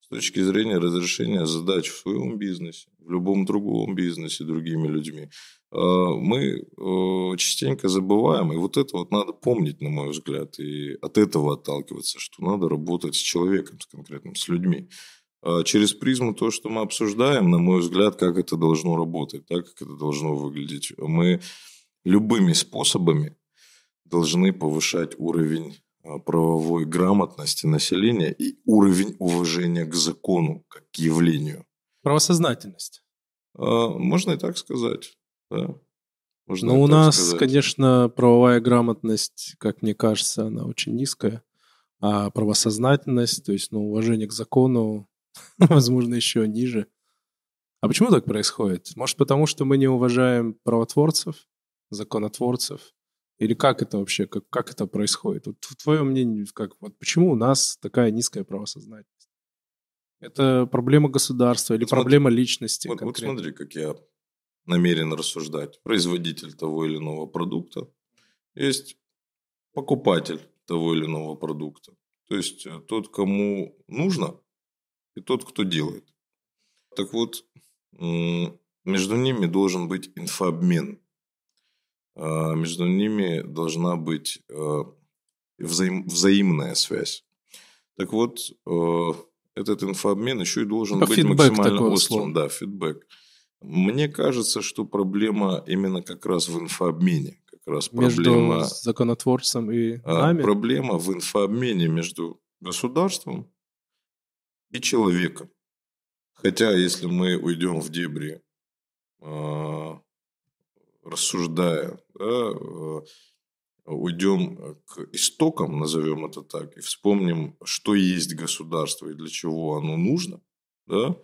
с точки зрения разрешения задач в своем бизнесе, в любом другом бизнесе другими людьми, э, мы э, частенько забываем, и вот это вот надо помнить, на мой взгляд, и от этого отталкиваться, что надо работать с человеком, с конкретным, с людьми. А через призму то, что мы обсуждаем, на мой взгляд, как это должно работать, так как это должно выглядеть. Мы любыми способами должны повышать уровень а, правовой грамотности населения и уровень уважения к закону как к явлению. Правосознательность. А, можно и так сказать, да. Можно Но у нас, сказать. конечно, правовая грамотность, как мне кажется, она очень низкая. А правосознательность, то есть ну, уважение к закону, возможно, еще ниже. А почему так происходит? Может, потому что мы не уважаем правотворцев, законотворцев? Или как это вообще, как, как это происходит? Вот твое мнение, как, вот почему у нас такая низкая правосознательность? Это проблема государства или вот проблема смотри, личности? Вот, вот смотри, как я намерен рассуждать. Производитель того или иного продукта. Есть покупатель того или иного продукта. То есть э, тот, кому нужно, и тот, кто делает. Так вот, между ними должен быть инфообмен. А, между ними должна быть а, взаим, взаимная связь. Так вот, а, этот инфообмен еще и должен По быть максимально острым. Да, фидбэк. Мне кажется, что проблема именно как раз в инфообмене. Как раз между проблема, законотворцем и нами? Проблема в инфообмене между государством и человеком. Хотя, если мы уйдем в дебри рассуждая, да, э, уйдем к истокам, назовем это так, и вспомним, что есть государство и для чего оно нужно, да,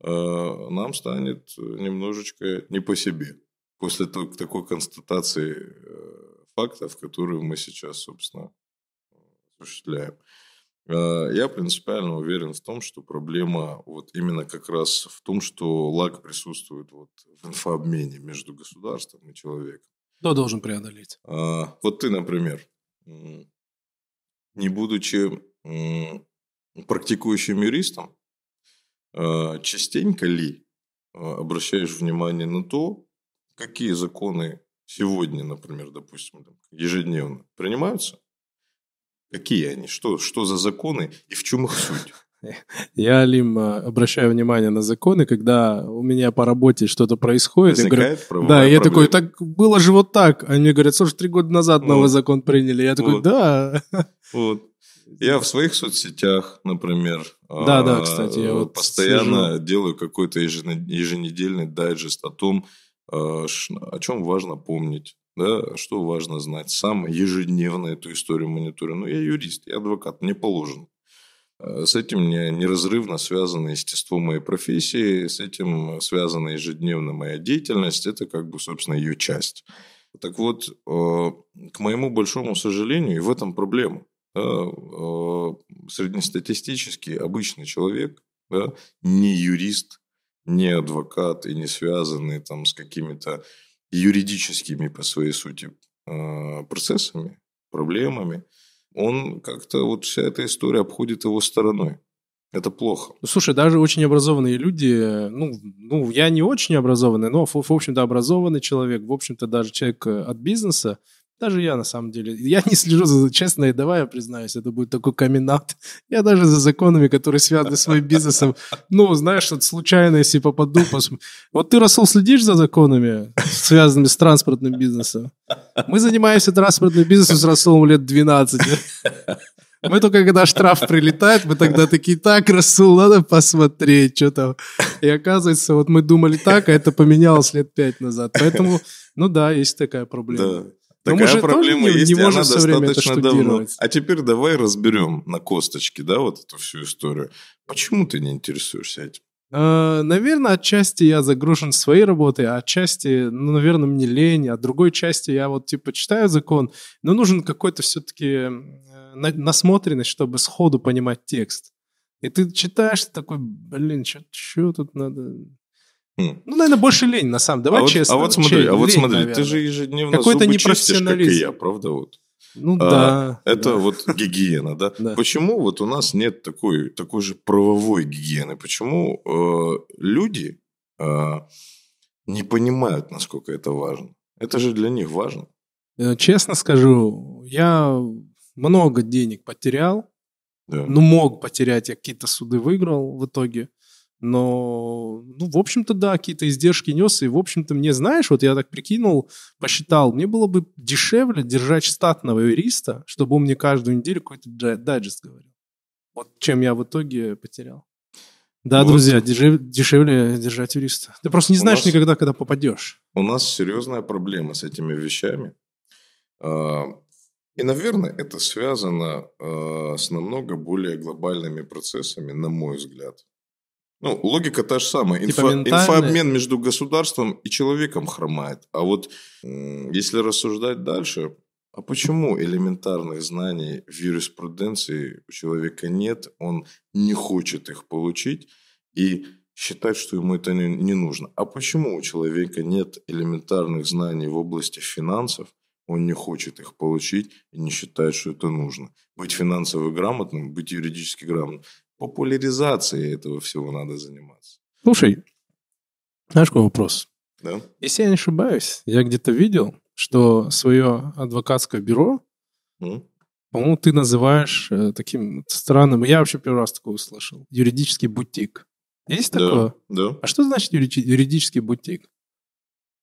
э, нам станет немножечко не по себе после такой констатации э, фактов, которые мы сейчас, собственно, осуществляем. Я принципиально уверен в том, что проблема вот именно как раз в том, что лак присутствует вот в инфообмене между государством и человеком. Кто должен преодолеть? А, вот ты, например, не будучи практикующим юристом, а, частенько ли обращаешь внимание на то, какие законы сегодня, например, допустим, ежедневно принимаются, Какие они? Что, что за законы и в чем их суть? Я, Лим, обращаю внимание на законы, когда у меня по работе что-то происходит. я говорю, да, я такой, так было же вот так. Они мне говорят, слушай, три года назад вот. новый закон приняли. Я такой, вот. да. Вот. Я в своих соцсетях, например, да, да, кстати, я вот постоянно слежу. делаю какой-то еженедельный дайджест о том, а, о чем важно помнить да, что важно знать. Сам ежедневно эту историю мониторю. Ну, я юрист, я адвокат, мне положено. Э, с этим неразрывно связано естество моей профессии, с этим связана ежедневно моя деятельность, это как бы, собственно, ее часть. Так вот, э, к моему большому сожалению, и в этом проблема. Э, среднестатистический обычный человек, да, не юрист, не адвокат и не связанный там с какими-то юридическими по своей сути процессами, проблемами, он как-то вот вся эта история обходит его стороной. Это плохо. Ну, слушай, даже очень образованные люди, ну, ну, я не очень образованный, но, в, в общем-то, образованный человек, в общем-то, даже человек э, от бизнеса, даже я, на самом деле, я не слежу за, честно, и давай я признаюсь, это будет такой камин Я даже за законами, которые связаны с моим бизнесом, ну, знаешь, вот случайно, если попаду, пос... вот ты, Расул, следишь за законами, связанными с транспортным бизнесом? Мы занимаемся транспортным бизнесом с Расулом лет 12. Мы только когда штраф прилетает, мы тогда такие, так, Расул, надо посмотреть, что там. И оказывается, вот мы думали так, а это поменялось лет пять назад. Поэтому, ну да, есть такая проблема. Да. Такая проблема не, есть, не и она достаточно давно. А теперь давай разберем на косточке, да, вот эту всю историю. Почему ты не интересуешься этим? Uh, наверное, отчасти я загружен своей работой, а отчасти, ну, наверное, мне лень, а другой части я вот, типа, читаю закон, но нужен какой-то все-таки э, насмотренность, чтобы сходу понимать текст. И ты читаешь, такой, блин, что тут надо... Хм. Ну, наверное, больше лень, на самом деле. Давай а честно. Вот, а вот смотри, Чей, а вот лень, смотри, наверное. ты же ежедневно Какой-то зубы чистишь, как и я, правда? Вот. Ну А, да. Это да. вот гигиена, да? Да. Почему вот у нас нет такой, такой же правовой гигиены? Почему э, люди э, не понимают, насколько это важно? Это же для них важно. Э, Честно скажу, я много денег потерял. Да. Ну, мог потерять, я какие-то суды выиграл в итоге. Но, ну, в общем-то, да, какие-то издержки нес. И, в общем-то, мне, знаешь, вот я так прикинул, посчитал, мне было бы дешевле держать штатного юриста, чтобы он мне каждую неделю какой-то дж- дайджест говорил. Вот чем я в итоге потерял. Да, Вот. друзья, дешев- дешевле держать юриста. Ты просто не У знаешь нас- никогда, когда попадешь. У нас серьезная проблема с этими вещами. А, И, наверное, это связано а, с намного более глобальными процессами, на мой взгляд. Ну, логика та же самая. Типа Инфо- ментальная? инфообмен между государством и человеком хромает. А вот если рассуждать дальше, а почему элементарных знаний в юриспруденции у человека нет, он не хочет их получить и считает, что ему это не, не нужно? А почему у человека нет элементарных знаний в области финансов, он не хочет их получить и не считает, что это нужно? Быть финансово грамотным, быть юридически грамотным. Популяризацией этого всего надо заниматься. Слушай, знаешь, какой вопрос? Да? Если я не ошибаюсь, я где-то видел, что свое адвокатское бюро, М? по-моему, ты называешь э, таким странным, я вообще первый раз такое услышал, юридический бутик. Есть такое? Да, да. А что значит юри- юридический бутик?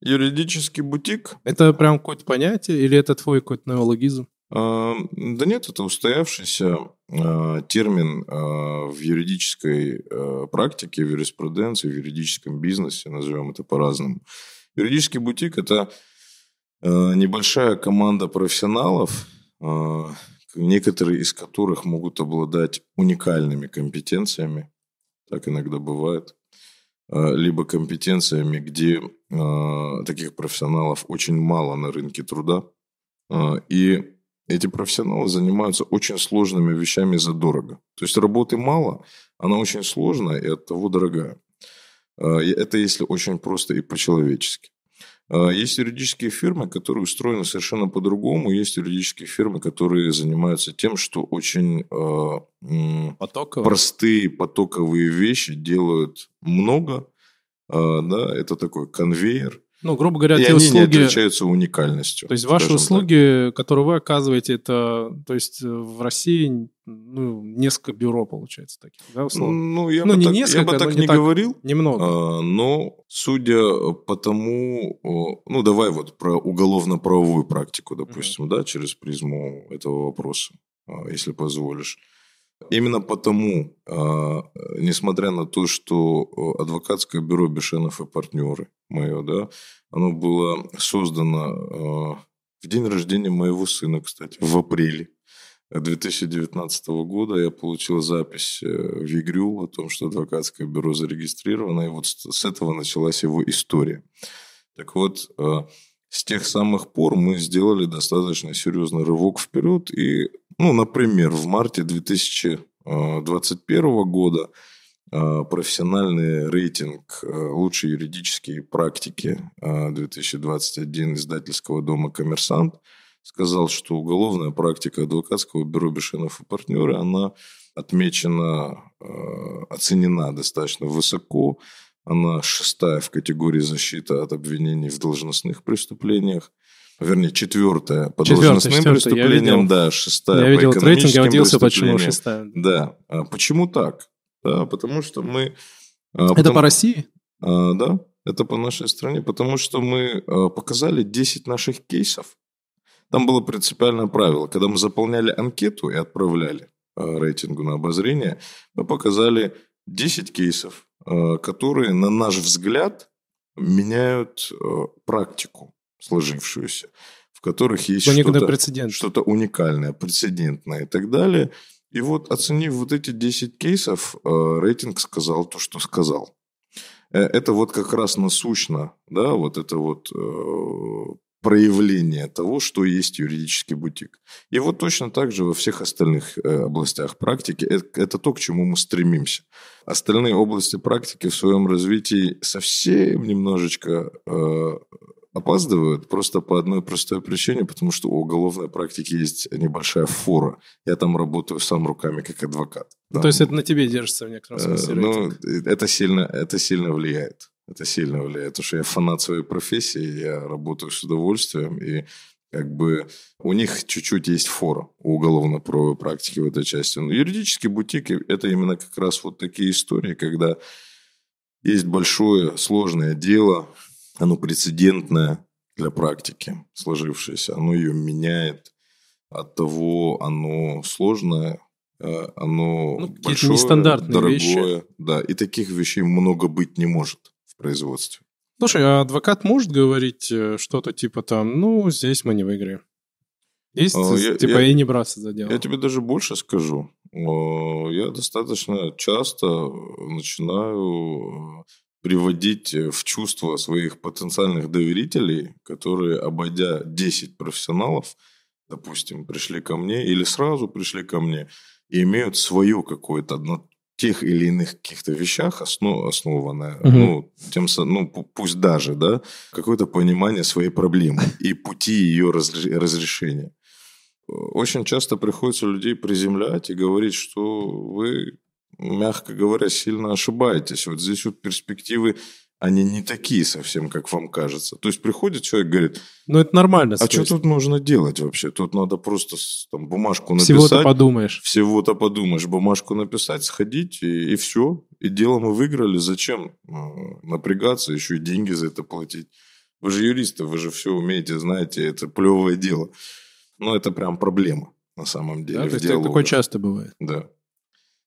Юридический бутик Это прям какое-то понятие или это твой какой-то неологизм? Да нет, это устоявшийся а, термин а, в юридической а, практике, в юриспруденции, в юридическом бизнесе, назовем это по-разному. Юридический бутик – это небольшая команда профессионалов, некоторые из которых могут обладать уникальными компетенциями, так иногда бывает, либо компетенциями, где таких профессионалов очень мало на рынке труда, и эти профессионалы занимаются очень сложными вещами задорого. То есть работы мало, она очень сложная и оттого дорогая. А, Это если очень просто и по-человечески. А, Есть юридические фирмы, которые устроены совершенно по-другому. Есть юридические фирмы, которые занимаются тем, что очень а, м, Потоково? простые потоковые вещи делают много. Да, это такой конвейер. Ну, грубо говоря, И те они не услуги... отличаются уникальностью. То есть ваши скажем так. услуги, которые вы оказываете, это, то есть э, в России, ну, несколько бюро получается таких, да, условно? Ну, я Ну, бы не так, я несколько, бы но так не не так. говорил. Немного. А, Но судя по тому, ну давай вот про уголовно-правовую практику, допустим, да, через призму этого вопроса, а, если позволишь. Именно потому, а, несмотря на то, что о, адвокатское бюро Бешенов и партнеры мое, да, оно было создано а, в день рождения моего сына, кстати, в апреле 2019 года я получил запись э, в ЕГРЮ о том, что адвокатское бюро зарегистрировано, и вот с этого началась его история. Так вот, э, с тех самых пор мы сделали достаточно серьезный рывок вперед, и, ну, например, в марте 2021 года э, профессиональный рейтинг э, «Лучшие юридические практики» э, 2021 издательского дома «Коммерсант» сказал, что уголовная практика адвокатского бюро Бешенов и партнеры, она отмечена, э, оценена достаточно высоко. Она шестая в категории защиты от обвинений в должностных преступлениях. Вернее, четвертая по Четвертая, должностным четвертая, преступлениям, видел. да, шестая Я по видел этот рейтинг, я экономическим удивился, почему шестая. Да. А почему так? Да, потому что мы... а, Это по России? а, да, это по нашей стране, потому что мы а, показали 10 наших кейсов. Там было принципиальное правило. Когда мы заполняли анкету и отправляли а, рейтингу на обозрение, мы показали 10 кейсов, которые, на наш взгляд, меняют а, практику сложившуюся, в которых есть что-то что-то уникальное, прецедентное и так далее. И вот оценив вот эти 10 кейсов, э, рейтинг сказал то, что сказал. Э, Это вот как раз насущно, да, вот это вот э, проявление того, что есть юридический бутик. И вот точно так же во всех остальных э, областях практики. Э- Это то, к чему мы стремимся. Остальные области практики в своем развитии совсем немножечко э, опаздывают просто по одной простой причине, потому что у уголовной практики есть небольшая фора. Я там работаю сам руками как адвокат. Да. То есть это на тебе держится в некотором э, смысле? Ну, это сильно, это сильно влияет. Это сильно влияет, потому что я фанат своей профессии, я работаю с удовольствием, и как бы у них чуть-чуть есть фора у уголовно-правовой практики в этой части. Но юридический бутик – это именно как раз вот такие истории, когда есть большое сложное дело, оно прецедентное для практики сложившееся, оно ее меняет, от того оно сложное, э, оно ну, большое, нестандартные дорогое, вещи. да, и таких вещей много быть не может в производстве. Слушай, а адвокат может говорить э, что-то типа там, ну, здесь мы не выиграем? Есть, а, я, типа, я, и не браться за дело? Я тебе даже больше скажу. Я достаточно часто начинаю приводить в чувство своих потенциальных доверителей, которые, обойдя 10 профессионалов, допустим, пришли ко мне или сразу пришли ко мне и имеют свое какое-то тех или иных каких-то вещах основ, основанное, угу. ну, тем, ну, пусть даже, да, какое-то понимание своей проблемы и пути ее разрешения. Очень часто приходится людей приземлять и говорить, что вы мягко говоря, сильно ошибаетесь. Вот здесь вот перспективы, они не такие совсем, как вам кажется. То есть приходит человек, говорит... Ну, это нормально. А что тут нужно делать вообще? Тут надо просто там, бумажку написать. Всего-то подумаешь. Всего-то подумаешь. Бумажку написать, сходить, и, и все. И дело мы выиграли. Зачем э, напрягаться, еще и деньги за это платить? Вы же юристы, вы же все умеете, знаете, это плевое дело. Но это прям проблема на самом деле. Да, то есть такое часто бывает. Да.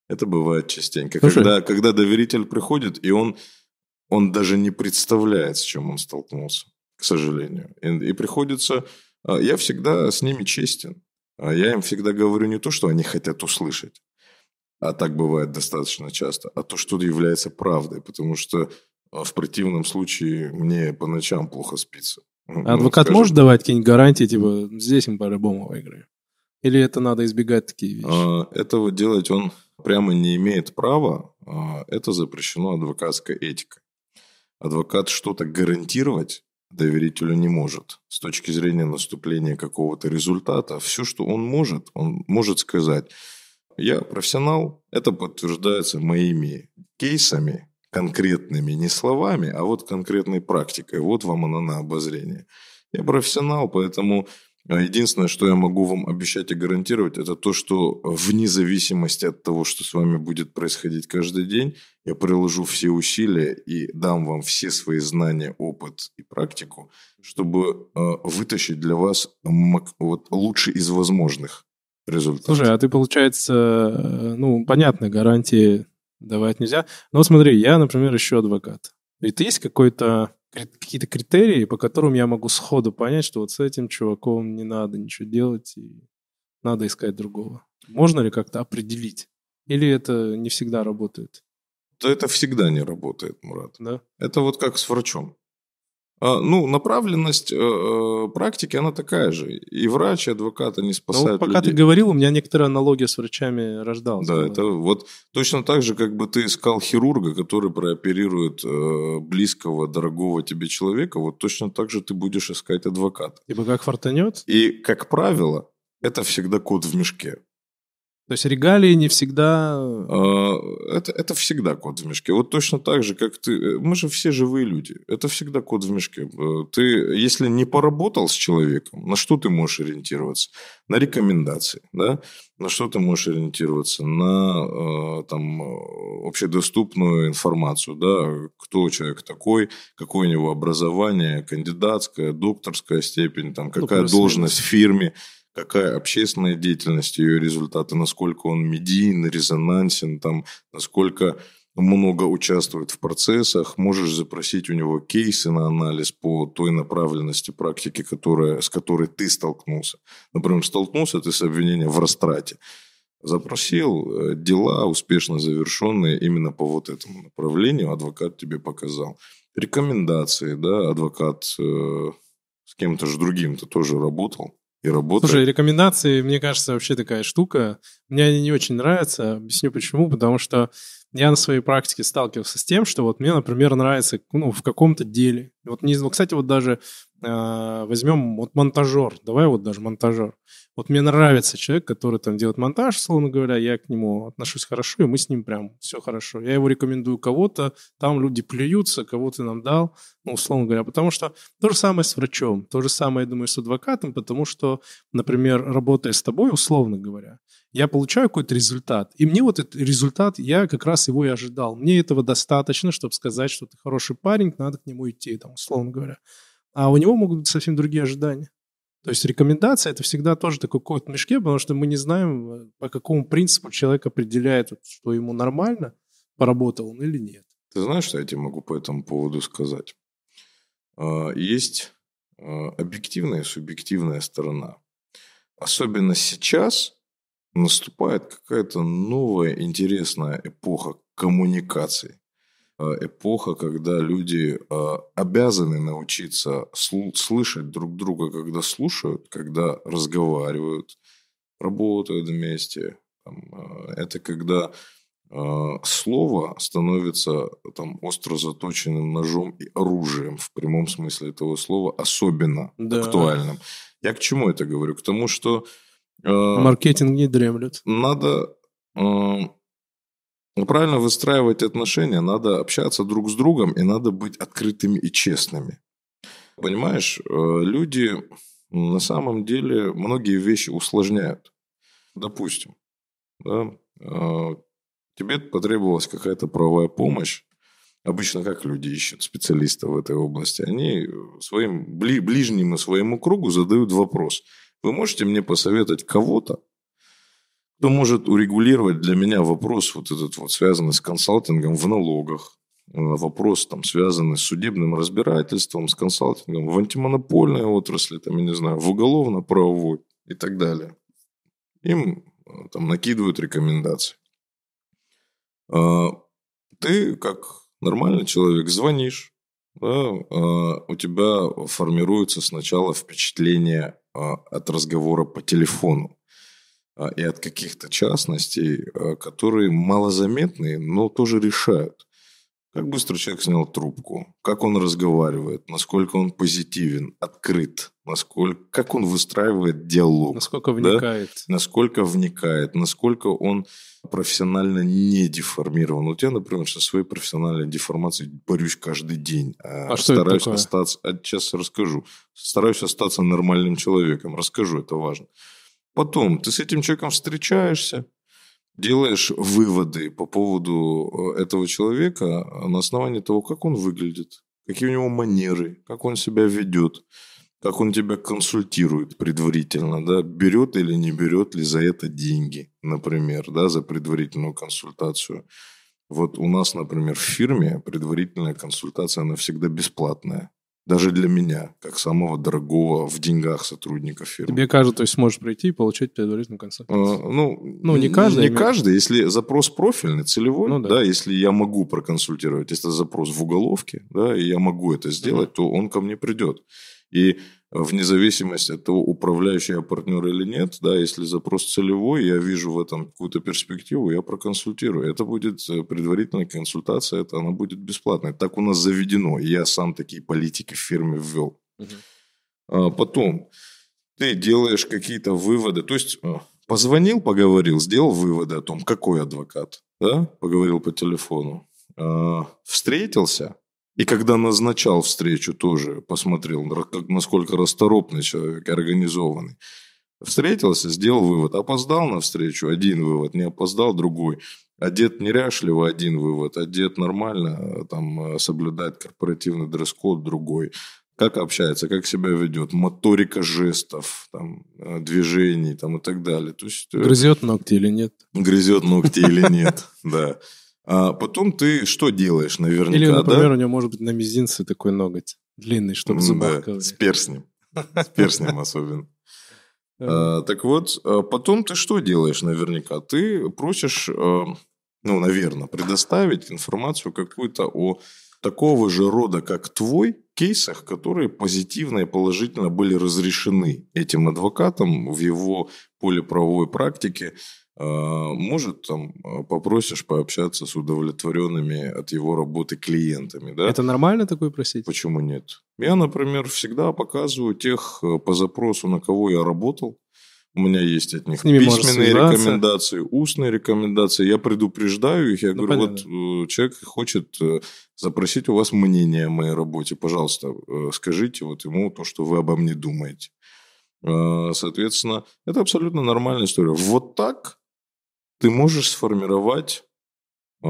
Это бывает частенько. Когда, когда доверитель приходит, и он, он даже не представляет, с чем он столкнулся, к сожалению. И, и приходится... А, я всегда с ними честен. А я им всегда говорю не то, что они хотят услышать, а так бывает достаточно часто, а то, что является правдой, потому что а, в противном случае мне по ночам плохо спится. Ну, адвокат скажем, может давать какие-нибудь гарантии, типа, здесь им по-любому выиграем? Или это надо избегать такие вещи? Этого делать он прямо не имеет права, это запрещено адвокатской этикой. Адвокат что-то гарантировать доверителю не может. С точки зрения наступления какого-то результата, все, что он может, он может сказать, я профессионал, это подтверждается моими кейсами, конкретными, не словами, а вот конкретной практикой. Вот вам она на обозрение. Я профессионал, поэтому единственное, что я могу вам обещать и гарантировать, это то, что вне зависимости от того, что с вами будет происходить каждый день, я приложу все усилия и дам вам все свои знания, опыт и практику, чтобы э, вытащить для вас вот, лучший из возможных результатов. Слушай, а ты, получается, ну, понятно, гарантии давать нельзя. Но смотри, я, например, еще адвокат. Ведь есть какой-то какие-то критерии, по которым я могу сходу понять, что вот с этим чуваком не надо ничего делать и надо искать другого. Можно ли как-то определить? Или это не всегда работает? То это всегда не работает, Мурат. Да? Это вот как с врачом. А, ну, направленность э, э, практики, она такая же. И врач, и адвокат, они спасают ну, пока людей. ты говорил, у меня некоторая аналогия с врачами рождалась. Да, это вот точно так же, как бы ты искал хирурга, который прооперирует э, близкого, дорогого тебе человека, вот точно так же ты будешь искать адвоката. Ибо как фортанет? И, как правило, это всегда кот в мешке. То есть регалии не всегда... А, это, это всегда кот в мешке. Вот точно так же, как ты... Э, мы же все живые люди. Это всегда кот в мешке. Э, ты, если не поработал с человеком, на что ты можешь ориентироваться? На рекомендации, да? На что ты можешь ориентироваться? На э, там, общедоступную информацию, да? Кто человек такой, какое у него образование, кандидатская, докторская степень, там, какая ну, должность в фирме какая общественная деятельность, ее результаты, насколько он медийный, резонансен, там, насколько много участвует в процессах, можешь запросить у него кейсы на анализ по той направленности практики, которая, с которой ты столкнулся. Например, столкнулся ты с обвинением в растрате. Запросил э, дела, успешно завершенные именно по вот этому направлению, адвокат тебе показал. Рекомендации, да, адвокат э, с кем-то же другим ты тоже работал, и работает. Слушай, рекомендации, мне кажется, вообще такая штука. Мне они не очень нравятся. Объясню почему. Потому что я на своей практике сталкивался с тем, что вот мне, например, нравится ну, в каком-то деле. Вот, кстати, вот даже а, возьмем вот монтажер, давай вот даже монтажер. Вот мне нравится человек, который там делает монтаж, словно говоря, я к нему отношусь хорошо, и мы с ним прям все хорошо. Я его рекомендую кого-то, там люди плюются, кого ты нам дал, ну, условно говоря, потому что то же самое с врачом, то же самое, я думаю, с адвокатом, потому что, например, работая с тобой, условно говоря, я получаю какой-то результат, и мне вот этот результат, я как раз его и ожидал. Мне этого достаточно, чтобы сказать, что ты хороший парень, надо к нему идти, там, условно говоря. А у него могут быть совсем другие ожидания. То есть рекомендация – это всегда тоже такой кот в мешке, потому что мы не знаем, э, по какому принципу человек определяет, что ему нормально, поработал он или нет. Ты знаешь, что я тебе могу по этому поводу сказать? А, есть а, объективная и субъективная сторона. Особенно сейчас наступает какая-то новая интересная эпоха коммуникаций. Э, эпоха, когда люди э, обязаны научиться слышать друг друга, когда слушают, когда разговаривают, работают вместе. Э, это когда слово становится там остро заточенным ножом и оружием в прямом смысле этого слова, особенно да. актуальным. Я к чему это говорю? К тому, что Маркетинг не дремлет. Надо но правильно выстраивать отношения, надо общаться друг с другом и надо быть открытыми и честными. Понимаешь, э, люди на самом деле многие вещи усложняют. Допустим, да, э, тебе потребовалась какая-то правовая помощь. Обычно как люди ищут специалистов в этой области? Они своим ближним и своему кругу задают вопрос. Вы можете мне посоветовать кого-то, кто может урегулировать для меня вопрос вот этот вот, связанный с консалтингом в налогах, э, вопрос там связанный с судебным разбирательством, с консалтингом в антимонопольной отрасли, там, я не знаю, в уголовно-правовой и так далее. Им э, там накидывают рекомендации. А, ты, как нормальный человек, звонишь, да, у тебя формируется сначала впечатление от разговора по телефону. А, и от каких-то частностей, а, которые малозаметные, но тоже решают. Как быстро человек снял трубку, как он разговаривает, насколько он позитивен, открыт, насколько, как он выстраивает диалог. Насколько вникает. Да? Насколько вникает, насколько он профессионально не деформирован. Вот я, например, со своей профессиональной деформацией борюсь каждый день. А, а что стараюсь это такое? остаться, сейчас расскажу. Стараюсь остаться нормальным человеком. Расскажу, это важно. Потом ты с этим человеком встречаешься, делаешь выводы по поводу э, этого человека на основании того, как он выглядит, какие у него манеры, как он себя ведет, как он тебя консультирует предварительно, да, берет или не берет ли за это деньги, например, да, за предварительную консультацию. Вот у нас, например, в фирме предварительная консультация, она всегда бесплатная. Даже для меня, как самого дорогого в деньгах сотрудника фирмы. Тебе кажется, то есть можешь прийти и получать предварительную консультацию? А, ну, ну, не каждый. Не каждый. Если запрос профильный, целевой, ну, да. да, если я могу проконсультировать, если запрос в уголовке, да, и я могу это сделать, угу. то он ко мне придет. И вне зависимости от того, управляющий я партнер или нет, да, если запрос целевой, я вижу в этом какую-то перспективу, я проконсультирую. Это будет э, предварительная консультация, это она будет бесплатной. Так у нас заведено. Я сам такие политики в фирме ввел. Угу. А потом ты делаешь какие-то выводы. То есть э, позвонил, поговорил, сделал выводы о том, какой адвокат, да, поговорил по телефону, а, встретился, и когда назначал встречу, тоже посмотрел, насколько расторопный человек, организованный. Встретился, сделал вывод. Опоздал на встречу, один вывод. Не опоздал, другой. Одет неряшливо, один вывод. Одет нормально, там э, соблюдает корпоративный дресс-код, другой. Как общается, как себя ведет, моторика жестов, там, э, движений там, и так далее. То есть, э, грызет ногти или нет? Грызет ногти или нет, да. А потом ты что делаешь наверняка, Или, например, да? у него может быть на мизинце такой ноготь длинный, чтобы зубах да, с перстнем. С перстнем особенно. А, так вот, а потом ты что делаешь наверняка? Ты просишь, а, ну, наверное, предоставить информацию какую-то о такого же рода, как твой, кейсах, которые позитивно и положительно были разрешены этим адвокатом в его поле правовой практики может, там а, попросишь пообщаться с удовлетворенными от его работы клиентами. Да? Это нормально такое просить? Почему нет? Я, например, всегда показываю тех э, по запросу, на кого я работал. У меня есть от них письменные рекомендации, устные рекомендации. Я предупреждаю их. Я ну, говорю, понятно. вот э, человек хочет э, запросить у вас мнение о моей работе. Пожалуйста, скажите вот ему то, что вы обо мне думаете. Соответственно, это абсолютно нормальная история. Вот так ты можешь сформировать э,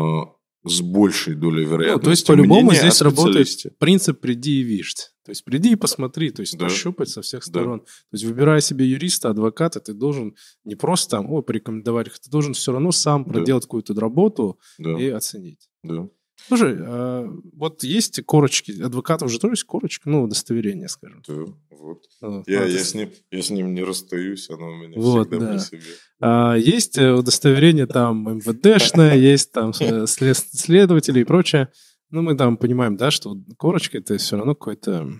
с большей долей вероятности. Ну, то есть, по-любому здесь работает принцип «приди и видишь». То есть, приди и посмотри, то есть, да. пощупать со всех сторон. Да. То есть, выбирая себе юриста, адвоката, ты должен не просто там, о, порекомендовать ты должен все равно сам да. проделать какую-то работу да. и оценить. Да. Слушай, а вот есть корочки, адвокатов же тоже есть корочка, ну, удостоверение, скажем. Да, вот. вот. Я, я, с ним, я с ним не расстаюсь, оно у меня вот, всегда да. при себе. А, есть э, удостоверение там МВДшное, есть там след, следователи и прочее. Ну, мы там понимаем, да, что корочка это все равно какой-то,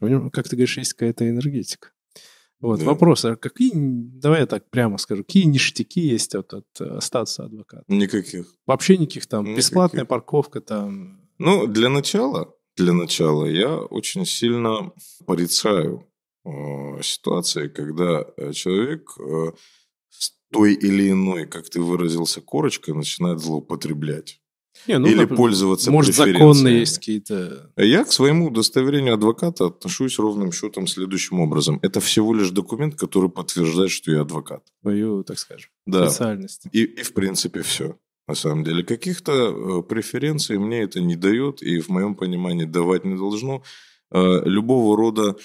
как ты говоришь, есть какая-то энергетика. Вот, да. вопрос, а какие, давай я так прямо скажу, какие ништяки есть от, от э, статуса адвоката? Никаких. Вообще никаких там, никаких. бесплатная парковка там? Ну, для начала, для начала я очень сильно порицаю э, ситуации, когда э, человек э, с той или иной, как ты выразился, корочкой начинает злоупотреблять. Не, ну, или например, пользоваться Может, законные есть какие-то... Я к своему удостоверению адвоката отношусь ровным счетом следующим образом. Это всего лишь документ, который подтверждает, что я адвокат. Твою, так скажем, да. специальность. И, и в принципе все. На самом деле, каких-то э, преференций мне это не дает, и в моем понимании давать не должно. Э, любого рода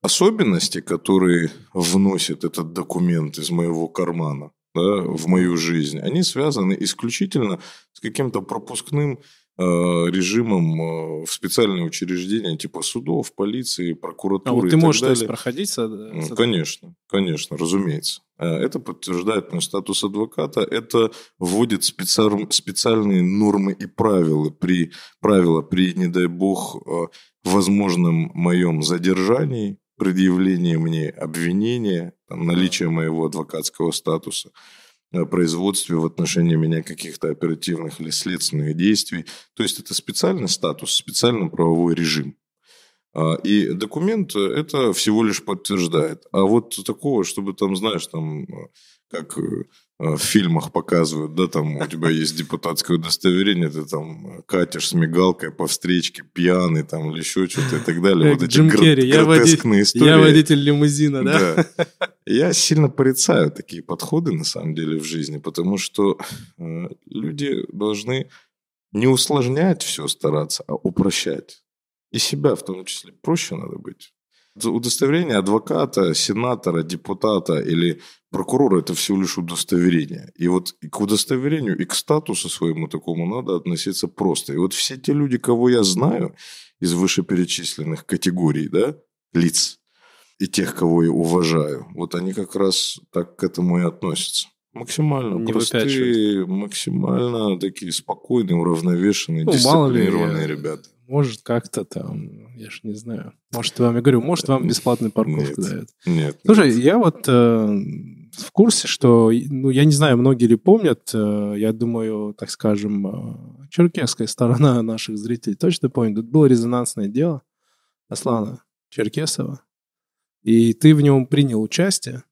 особенности, которые вносит этот документ из моего кармана, да, в мою жизнь, они связаны исключительно с каким-то пропускным э, режимом э, в специальные учреждения типа судов, полиции, прокуратуры. А вот ты можешь далее. проходить? С... Ну, конечно, конечно, разумеется. Э, это подтверждает мой статус адвоката. Это вводит специаль... специальные нормы и правила при, правила при, не дай бог, э, возможном моем задержании, предъявление мне обвинения, там, наличие моего адвокатского статуса, э, производстве в отношении меня каких-то оперативных или следственных действий. То есть это специальный статус, специальный правовой режим. А, и документ это всего лишь подтверждает. А вот такого, чтобы там, знаешь, там, как э, в фильмах показывают, да, там у тебя есть депутатское удостоверение, ты там катишь с мигалкой по встречке, пьяный там или еще что-то и так далее. Как вот Джим эти Керри, я, водитель, истории. я водитель лимузина, да? да? Я сильно порицаю такие подходы, на самом деле, в жизни, потому что э, люди должны не усложнять все стараться, а упрощать. И себя в том числе. Проще надо быть. Удостоверение адвоката, сенатора, депутата или прокурора – это всего лишь удостоверение. И вот и к удостоверению, и к статусу своему такому надо относиться просто. И вот все те люди, кого я знаю из вышеперечисленных категорий, да, лиц, и тех, кого я уважаю, вот они как раз так к этому и относятся. Максимально не простые, максимально такие спокойные, уравновешенные, ну, дисциплинированные ли, ребята. Может, как-то там, я ж не знаю. Может, вам, я говорю, может, вам бесплатную парковку нет, дают. Нет. Слушай, нет. я вот э, в курсе, что, ну, я не знаю, многие ли помнят, э, я думаю, так скажем, э, черкесская сторона наших зрителей точно помнит. Тут было резонансное дело Аслана Черкесова, и ты в нем принял участие.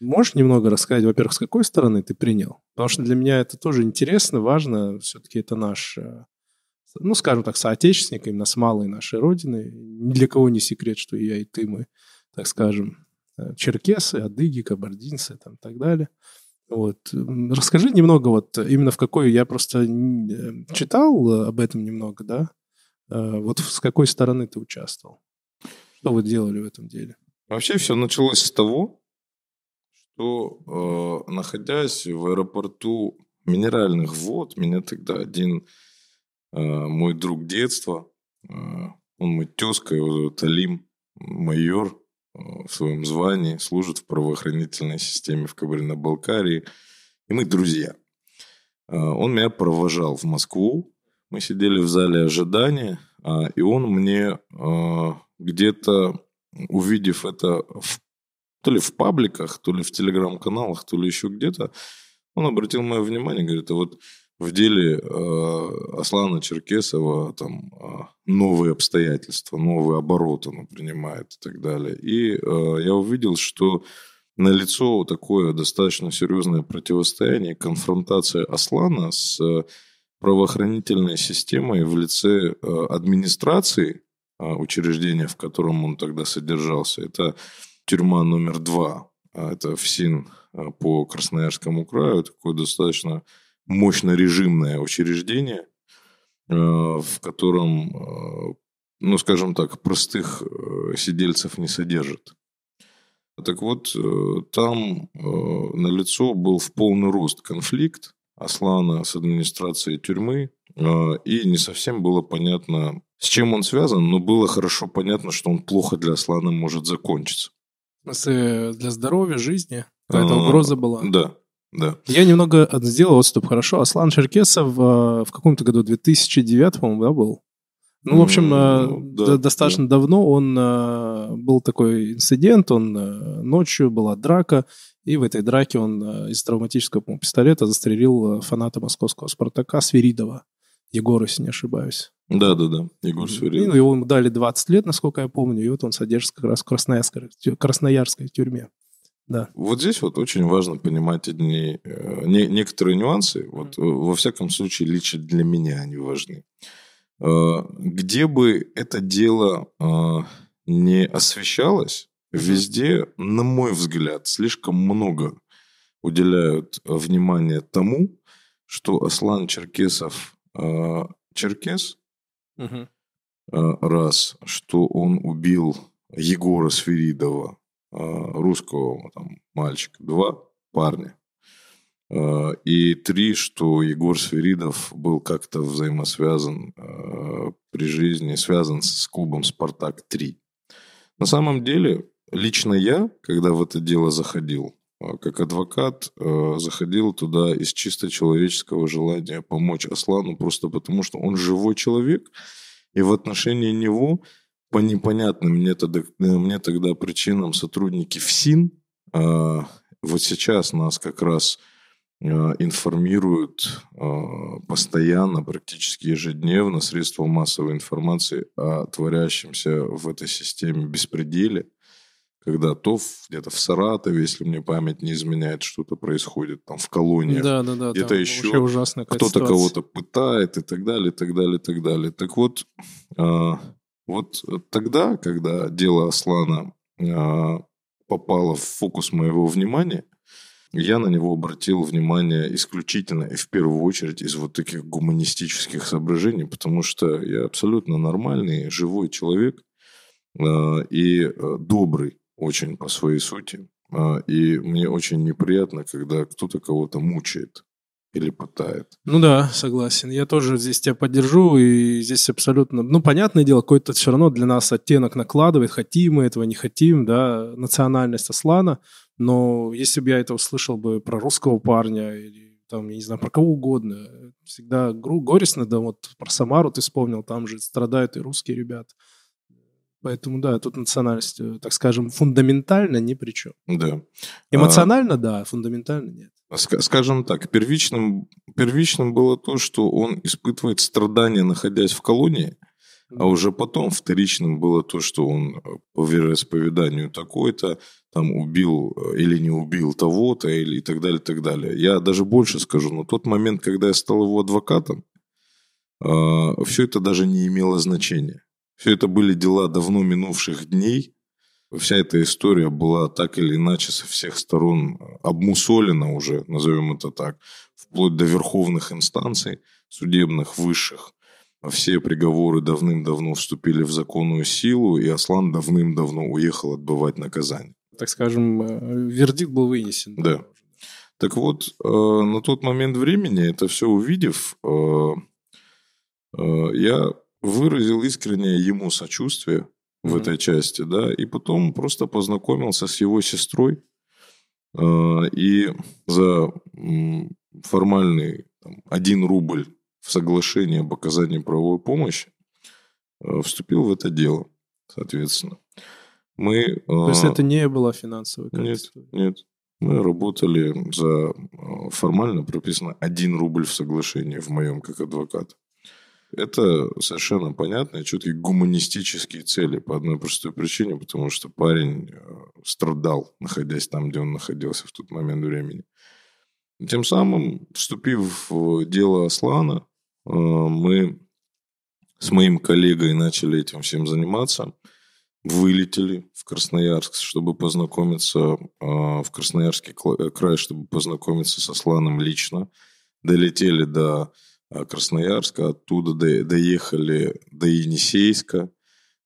Можешь немного рассказать, во-первых, с какой стороны ты принял? Потому что для меня это тоже интересно, важно. Все-таки это наш э, ну, скажем так, соотечественник, именно с малой нашей родины. Ни для кого не секрет, что я и ты, мы, так скажем, э, черкесы, адыги, кабардинцы там, и так далее. Вот. Расскажи немного вот именно в какой... Я просто э, читал об этом немного, да? Э, вот с какой стороны ты участвовал? Что вы делали в этом деле? Вообще все началось с того, что, э, находясь в аэропорту минеральных вод, меня тогда один Э, мой друг детства, э, он мой тезка, его зовут Алим, майор э, в своем звании, служит в правоохранительной системе в Кабардино-Балкарии, и мы друзья. Он меня провожал в Москву, мы сидели в зале ожидания, и он мне где-то, увидев это в, то ли в пабликах, то ли в телеграм-каналах, то ли еще где-то, Он обратил мое внимание, говорит, а вот в деле э, Аслана Черкесова там э, новые обстоятельства, новые обороты он принимает и так далее. И э, я увидел, что на лицо такое достаточно серьезное противостояние, конфронтация Аслана с правоохранительной системой в лице администрации учреждения, в котором он тогда содержался. Это тюрьма номер два. А это ФСИН по Красноярскому краю. Такое достаточно мощно режимное учреждение, э, в котором, э, ну, скажем так, простых э, сидельцев не содержат. Так вот, там на лицо был в полный рост конфликт Аслана с администрацией тюрьмы, и не совсем было понятно, с чем он связан, но было хорошо понятно, что он плохо для Аслана может закончиться. Для здоровья, жизни? Какая-то угроза была? Да, да. Я немного сделал отступ, хорошо. Аслан Черкесов э, в каком-то году, 2009, по-моему, да, был? Ну, в общем, mm, да, достаточно да. давно он э, был такой инцидент, он ночью была драка, и в этой драке он из травматического пистолета застрелил фаната московского «Спартака» Свиридова. Егора, если не ошибаюсь. Да, да, да, Егор Свиридов. Ну, его дали 20 лет, насколько я помню, и вот он содержится как раз в Красноярской, Красноярской тюрьме. Да. Вот здесь вот очень важно понимать одни, э, не, некоторые нюансы. Вот, mm Во всяком случае, лично для меня они важны. Э, где бы это дело не освещалось, везде, на мой взгляд, слишком много уделяют внимания тому, что Аслан Черкесов Черкес, mm раз, что он убил Егора Свиридова, русского там, мальчика, два парня. А, и три, что Егор Свиридов был как-то взаимосвязан а, при жизни, связан с клубом «Спартак-3». На самом деле, лично я, когда в это дело заходил, как адвокат, заходил туда из чисто человеческого желания помочь Аслану, просто потому что он живой человек, и в отношении него по непонятным мне тогда, мне тогда причинам сотрудники ФСИН э, вот сейчас нас как раз э, информируют э, постоянно, практически ежедневно средства массовой информации о творящемся в этой системе беспределе, когда то где-то в Саратове, если мне память не изменяет, что-то происходит там в колонии, да, да, да, где-то еще кто-то кого-то пытает и так далее, и так далее, и так далее. Так вот, вот тогда, когда дело Аслана э, попало в фокус моего внимания, я на него обратил внимание исключительно и в первую очередь из вот таких гуманистических соображений, потому что я абсолютно нормальный, живой человек э, и э, добрый очень по своей сути. И мне очень неприятно, когда кто-то кого-то мучает или пытает. Ну да, согласен. Я тоже здесь тебя поддержу, и здесь абсолютно... Ну, понятное дело, какой-то все равно для нас оттенок накладывает, хотим мы этого, не хотим, да, национальность Аслана, но если бы я это услышал бы про русского парня или там, я не знаю, про кого угодно, всегда горестно, да, вот про Самару ты вспомнил, там же страдают и русские ребята. Поэтому, да, тут национальность, э, так скажем, фундаментально ни при чем. Да. Эмоционально, а... да, фундаментально нет. Скажем так, первичным, первичным было то, что он испытывает страдания, находясь в колонии, а уже потом вторичным было то, что он э, по вероисповеданию такой-то там убил э, или не убил того-то или и так далее, и так далее. Я даже больше скажу, на тот момент, когда я стал его адвокатом, а, все это даже не имело значения. Все это были дела давно минувших дней, Вся эта история была так или иначе со всех сторон обмусолена уже, назовем это так, вплоть до верховных инстанций, судебных, высших. Все приговоры давным-давно вступили в законную силу, и Аслан давным-давно уехал отбывать наказание. Так скажем, э, вердикт был вынесен. Да. Так вот, э, на тот момент времени, это все увидев, э, я выразил искреннее ему сочувствие, в mm-hmm. этой части, да, и потом просто познакомился с его сестрой, э, и за формальный там, один рубль в соглашении об оказании правовой помощи э, вступил в это дело, соответственно. Мы, То есть это не было финансовой Нет, нет. Мы работали за формально прописано 1 рубль в соглашении в моем как адвокат. Это совершенно понятные, четкие гуманистические цели по одной простой причине, потому что парень страдал, находясь там, где он находился в тот момент времени. Тем самым, вступив в дело Аслана, мы с моим коллегой начали этим всем заниматься. Вылетели в Красноярск, чтобы познакомиться а, в Красноярский э, край, чтобы познакомиться со Сланом лично. Долетели до Красноярска, оттуда доехали до Енисейска.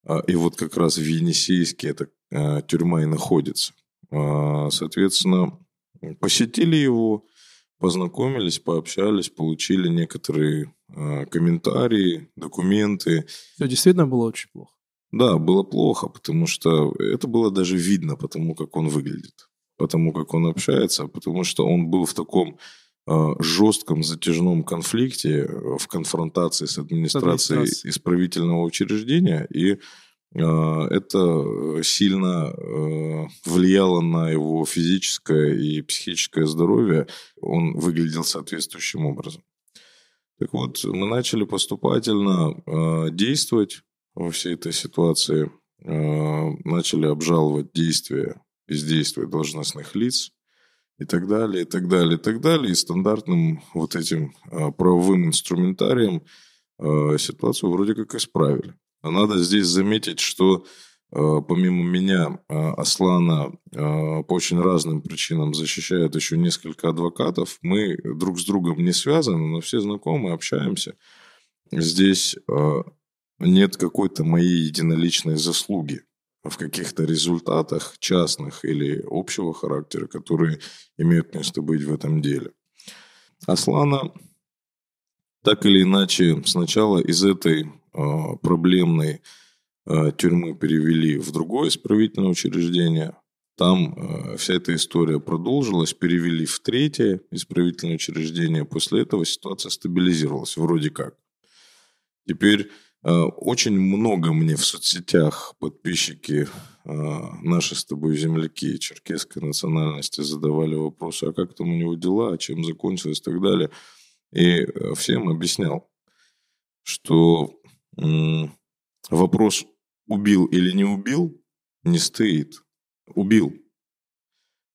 А, и вот как раз в Енисейске эта тюрьма и находится. Соответственно, посетили его, познакомились, пообщались, получили некоторые комментарии, документы. Все действительно было очень плохо. Да, было плохо, потому что это было даже видно, потому как он выглядит, потому как он общается, потому что он был в таком жестком затяжном конфликте, в конфронтации с администрацией исправительного учреждения, и а, это сильно э, влияло на его физическое и психическое здоровье. Он выглядел соответствующим образом. Так вот, мы начали поступательно действовать во всей этой ситуации. Начали обжаловать действия, бездействия должностных лиц и так далее, и так далее, и так далее. И стандартным вот этим правовым инструментарием ситуацию вроде как исправили. Надо здесь заметить, что э, помимо меня Аслана по очень разным причинам защищают еще несколько адвокатов. Мы друг с другом не связаны, но все знакомы, общаемся. Здесь нет какой-то моей единоличной заслуги в каких-то результатах частных или общего характера, которые имеют место быть в этом деле. Аслана так или иначе сначала из этой а, проблемной а, тюрьмы перевели в другое исправительное учреждение. Там а, вся эта история продолжилась, перевели в третье исправительное учреждение. После этого ситуация стабилизировалась, вроде как. Теперь очень много мне в соцсетях подписчики, наши с тобой земляки черкесской национальности задавали вопросы, а как там у него дела, чем закончилось и так далее. И всем объяснял, что вопрос убил или не убил не стоит. Убил.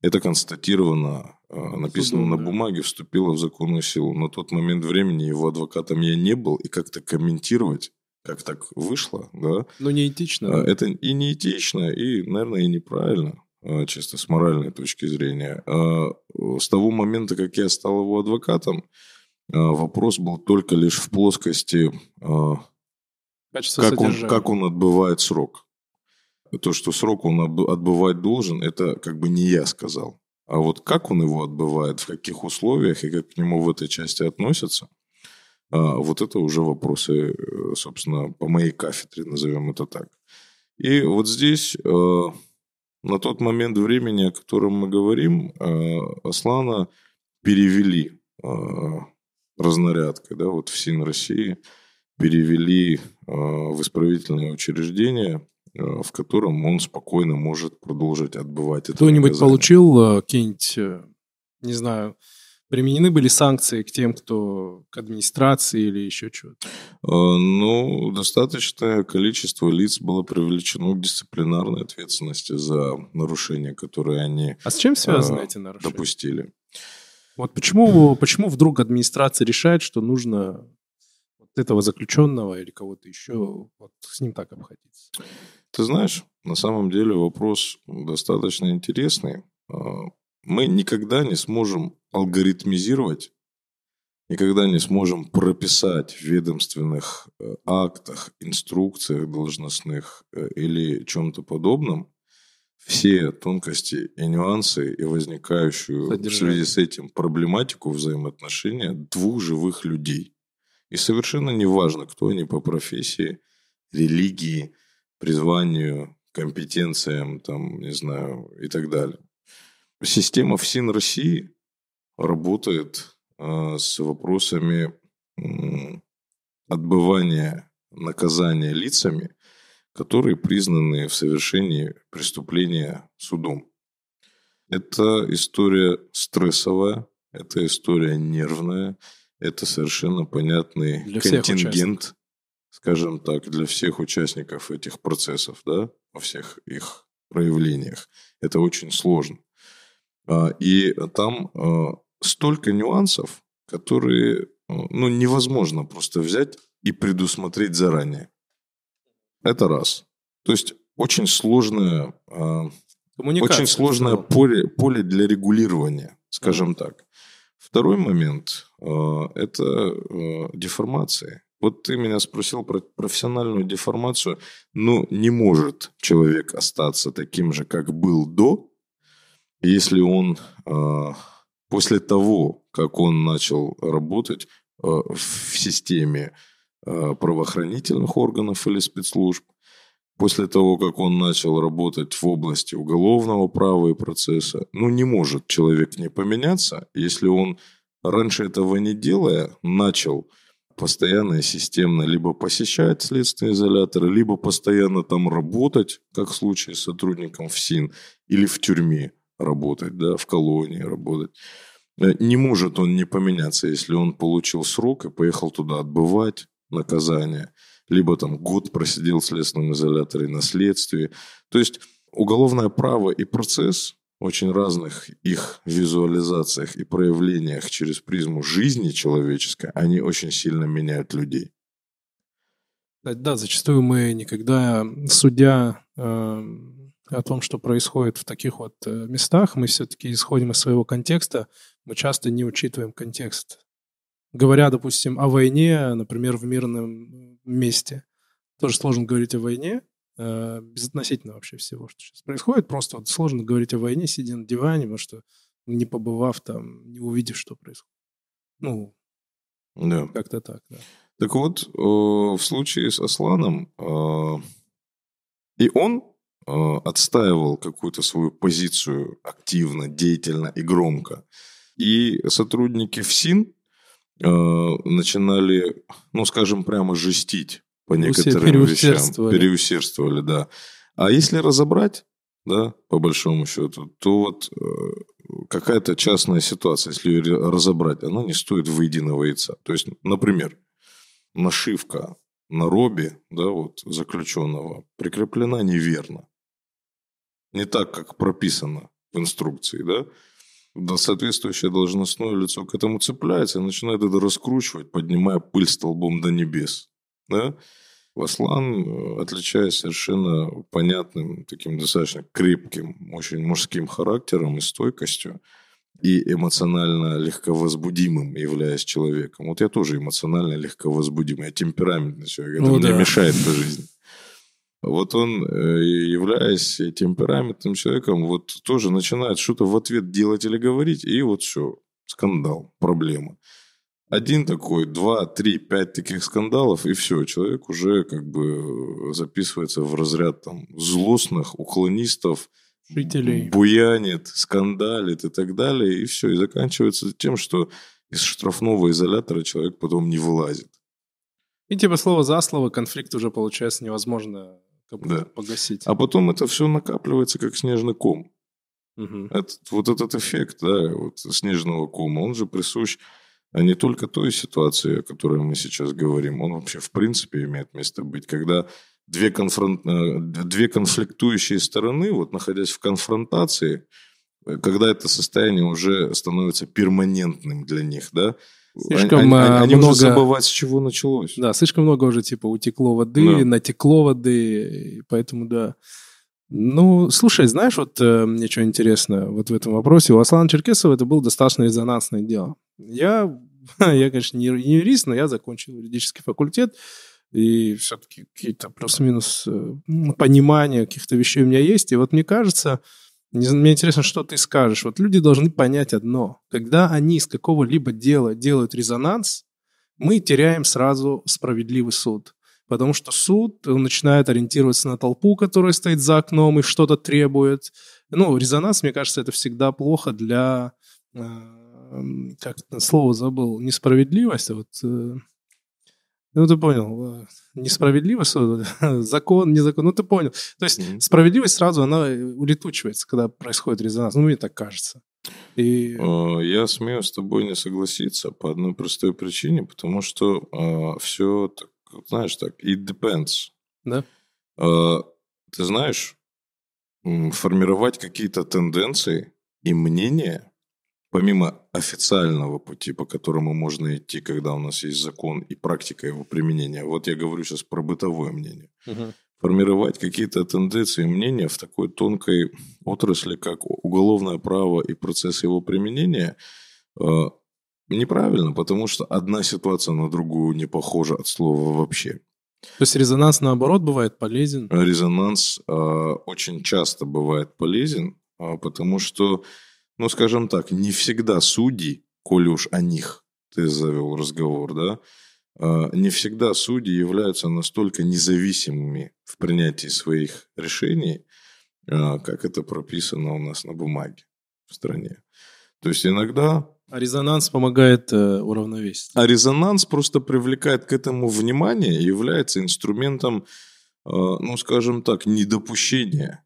Это констатировано, написано Судом, на бумаге, вступило в законную силу. На тот момент времени его адвокатом я не был, и как-то комментировать, как так вышло, да. Ну, неэтично. А, это и неэтично, и, наверное, и неправильно, а, чисто с моральной точки зрения. С того момента, как я стал его адвокатом, вопрос был только лишь в плоскости Качество как он, как он отбывает срок. То, что срок он отбывать должен, это как бы не я сказал. А вот как он его отбывает, в каких условиях и как к нему в этой части относятся, а, вот это уже вопросы, э, собственно, по моей кафедре, назовем это так. И вот здесь, э, на тот момент времени, о котором мы говорим, э, Аслана перевели разнарядкой, да, вот в СИН России – перевели а, в исправительное учреждение, а, в котором он спокойно может продолжить отбывать это Кто-нибудь получил а, какие-нибудь, не знаю, применены были санкции к тем, кто к администрации или еще что-то? Ну, достаточное количество лиц было привлечено к дисциплинарной ответственности за нарушения, которые они А с чем связаны эти нарушения? допустили. Вот почему, почему вдруг администрация решает, что нужно этого заключенного или кого-то еще, вот с ним так обходиться? Ты знаешь, на самом деле вопрос достаточно интересный. Мы никогда не сможем алгоритмизировать, никогда не сможем прописать в ведомственных э, актах, инструкциях должностных э, или чем-то подобном все тонкости и нюансы и возникающую Содержание. в связи с этим проблематику взаимоотношения двух живых людей. И совершенно не важно, кто они по профессии, религии, призванию, компетенциям, там, не знаю, и так далее. Система ФСИН России работает э, с вопросами э, отбывания наказания лицами, которые признаны в совершении преступления судом. Это история стрессовая, это история нервная, это совершенно понятный Для контингент, скажем так, для всех участников этих процессов, да, во всех их проявлениях. Это очень сложно. А, и там а, столько нюансов, которые ну, невозможно просто взять и предусмотреть заранее. Это раз. То есть очень сложное, а, очень сложное поле, поле для регулирования, скажем mm. так. Второй момент а, – это а, деформации. Вот ты меня спросил про профессиональную деформацию. Ну, не может человек остаться таким же, как был до, если он после того, как он начал работать в системе правоохранительных органов или спецслужб, после того, как он начал работать в области уголовного права и процесса, ну, не может человек не поменяться, если он раньше этого не делая, начал постоянно и системно либо посещать следственный изолятор, либо постоянно там работать, как в случае с сотрудником ФСИН, или в тюрьме работать, да, в колонии работать. Э, не может он не поменяться, если он получил срок и поехал туда отбывать наказание – либо там год просидел в следственном изоляторе на следствии. То есть уголовное право и процесс очень разных их визуализациях и проявлениях через призму жизни человеческой, они очень сильно меняют людей. Да, зачастую мы никогда, судя э, о том, что происходит в таких вот э, местах, мы все-таки исходим из своего контекста, мы часто не учитываем контекст говоря, допустим, о войне, например, в мирном месте, тоже сложно говорить о войне, э, безотносительно вообще всего, что сейчас происходит. Просто вот сложно говорить о войне, сидя на диване, потому что не побывав там, не увидев, что происходит. Ну, да. как-то так, да. Так вот, э, в случае с Асланом, и он отстаивал какую-то свою позицию активно, деятельно и громко. И сотрудники ФСИН Э, начинали, ну, скажем, прямо жестить по некоторым вещам. Переусердствовали, да. А если разобрать, да, по большому счету, то вот э, какая-то частная ситуация, если ее разобрать, она не стоит выединого яйца. То есть, например, нашивка на робе, да, вот заключенного, прикреплена неверно. Не так, как прописано в инструкции, да да, соответствующее должностное лицо к этому цепляется и начинает это раскручивать, поднимая пыль столбом до небес. Да? Васлан, э, отличаясь совершенно понятным, таким достаточно крепким, очень мужским характером и стойкостью, и эмоционально легковозбудимым являясь человеком. Вот я тоже эмоционально легковозбудимый, я темпераментный человек, это ну, мне да. мешает по жизни. Вот он, э, являясь темпераментным человеком, вот тоже начинает что-то в ответ делать или говорить, и вот все, скандал, проблема. Один такой, два, три, пять таких скандалов, и все, человек уже как бы записывается в разряд там злостных уклонистов, жителей. буянит, скандалит и так далее, и все, и заканчивается тем, что из штрафного изолятора человек потом не вылазит. И типа слово за слово конфликт уже получается невозможно да. погасить. А потом это все накапливается как снежный ком. Угу. Этот, вот этот эффект, да, вот снежного кома, он же присущ а не только той ситуации, о которой мы сейчас говорим, он вообще в принципе имеет место быть, когда две, конфронт... Э, две конфликтующие стороны, вот находясь в конфронтации, э, когда это состояние уже становится перманентным для них, да, Слишком они, они, они много... уже забывать, с чего началось. Да, слишком много уже типа утекло воды, да. натекло воды, поэтому да. Ну, слушай, знаешь, вот э, мне что интересно вот в этом вопросе. У Аслана Черкесова это было достаточно резонансное дело. Я, я конечно, не, не юрист, но я закончил юридический факультет, и все-таки какие-то плюс-минус э, понимания каких-то вещей у меня есть. И вот мне кажется, мне интересно, что ты скажешь. Вот люди должны понять одно. Когда они из какого-либо дела делают резонанс, мы теряем сразу справедливый суд. Потому что суд начинает ориентироваться на толпу, которая стоит за окном и что-то требует. Ну, резонанс, мне кажется, это всегда плохо для... Э, как слово забыл? Несправедливость, а вот... Э, Ну, ты понял. Несправедливо, закон, не закон. Ну, ты понял. То есть mm-hmm. справедливость сразу, она улетучивается, когда происходит резонанс. Ну, мне так кажется. И... А, я смею с тобой не согласиться по одной простой причине, потому что uh, все, так, знаешь, так, it depends. Да. Uh, ты знаешь, формировать какие-то тенденции и мнения помимо официального пути, по которому можно идти, когда у нас есть закон и практика его применения, вот я говорю сейчас про бытовое мнение, угу. формировать какие-то тенденции и мнения в такой тонкой отрасли, как уголовное право и процесс его применения, э, неправильно, потому что одна ситуация на другую не похожа от слова вообще. То есть резонанс наоборот бывает полезен? Резонанс э, очень часто бывает полезен, э, потому что ну, скажем так, не всегда судьи, коли уж о них ты завел разговор, да, а, не всегда судьи являются настолько независимыми в принятии своих решений, а, как это прописано у нас на бумаге в стране. То есть иногда... А резонанс помогает э, уравновесить. А резонанс просто привлекает к этому внимание и является инструментом, э, ну, скажем так, недопущения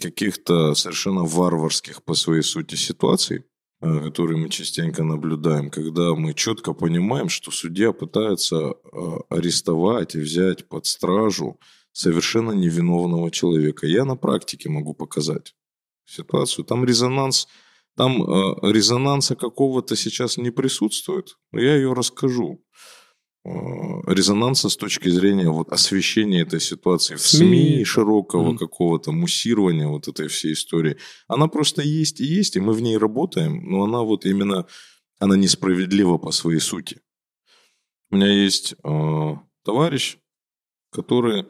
каких-то совершенно варварских по своей сути ситуаций, а, которые мы частенько наблюдаем, когда мы четко понимаем, что судья пытается а, арестовать и взять под стражу совершенно невиновного человека. Я на практике могу показать ситуацию. Там резонанс, там а, резонанса какого-то сейчас не присутствует, я ее расскажу. Э, резонанса с точки зрения вот освещения этой ситуации в СМИ, СМИ широкого mm. какого-то муссирования вот этой всей истории. Она просто есть и есть, и мы в ней работаем, но она вот именно, она несправедлива по своей сути. У меня есть э, товарищ, который, э,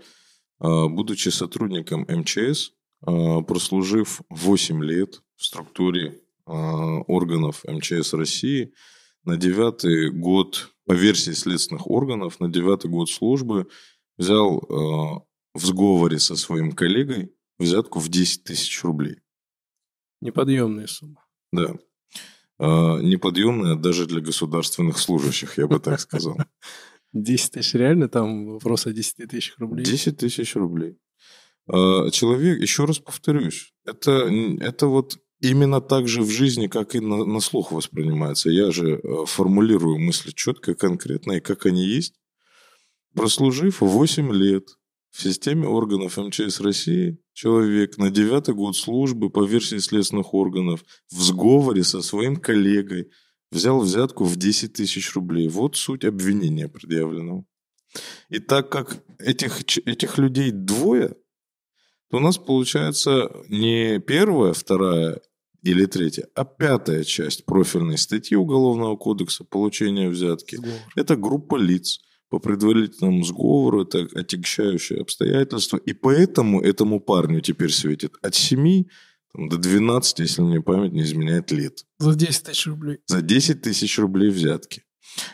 будучи сотрудником МЧС, э, прослужив 8 лет в структуре э, органов МЧС России, на девятый год по версии следственных органов, на девятый год службы взял э, в сговоре со своим коллегой взятку в 10 тысяч рублей. Неподъемная сумма. Да. Э, неподъемная даже для государственных служащих, я бы так сказал. 10 тысяч реально? Там вопрос о 10 тысячах рублей? 10 тысяч рублей. Э, человек, еще раз повторюсь, это, это вот именно так же в жизни, как и на, на слух воспринимается. Я же э, формулирую мысли четко, конкретно, и как они есть. Прослужив 8 лет в системе органов МЧС России, человек на девятый год службы по версии следственных органов в сговоре со своим коллегой взял взятку в 10 тысяч рублей. Вот суть обвинения предъявленного. И так как этих, этих людей двое, то у нас получается не первая, вторая или третья, а пятая часть профильной статьи Уголовного кодекса получения взятки. Сговор. Это группа лиц по предварительному сговору, это отягчающее обстоятельства. И поэтому этому парню теперь светит от 7 там, до 12, если мне память не изменяет лет. За 10 тысяч рублей. За 10 тысяч рублей взятки.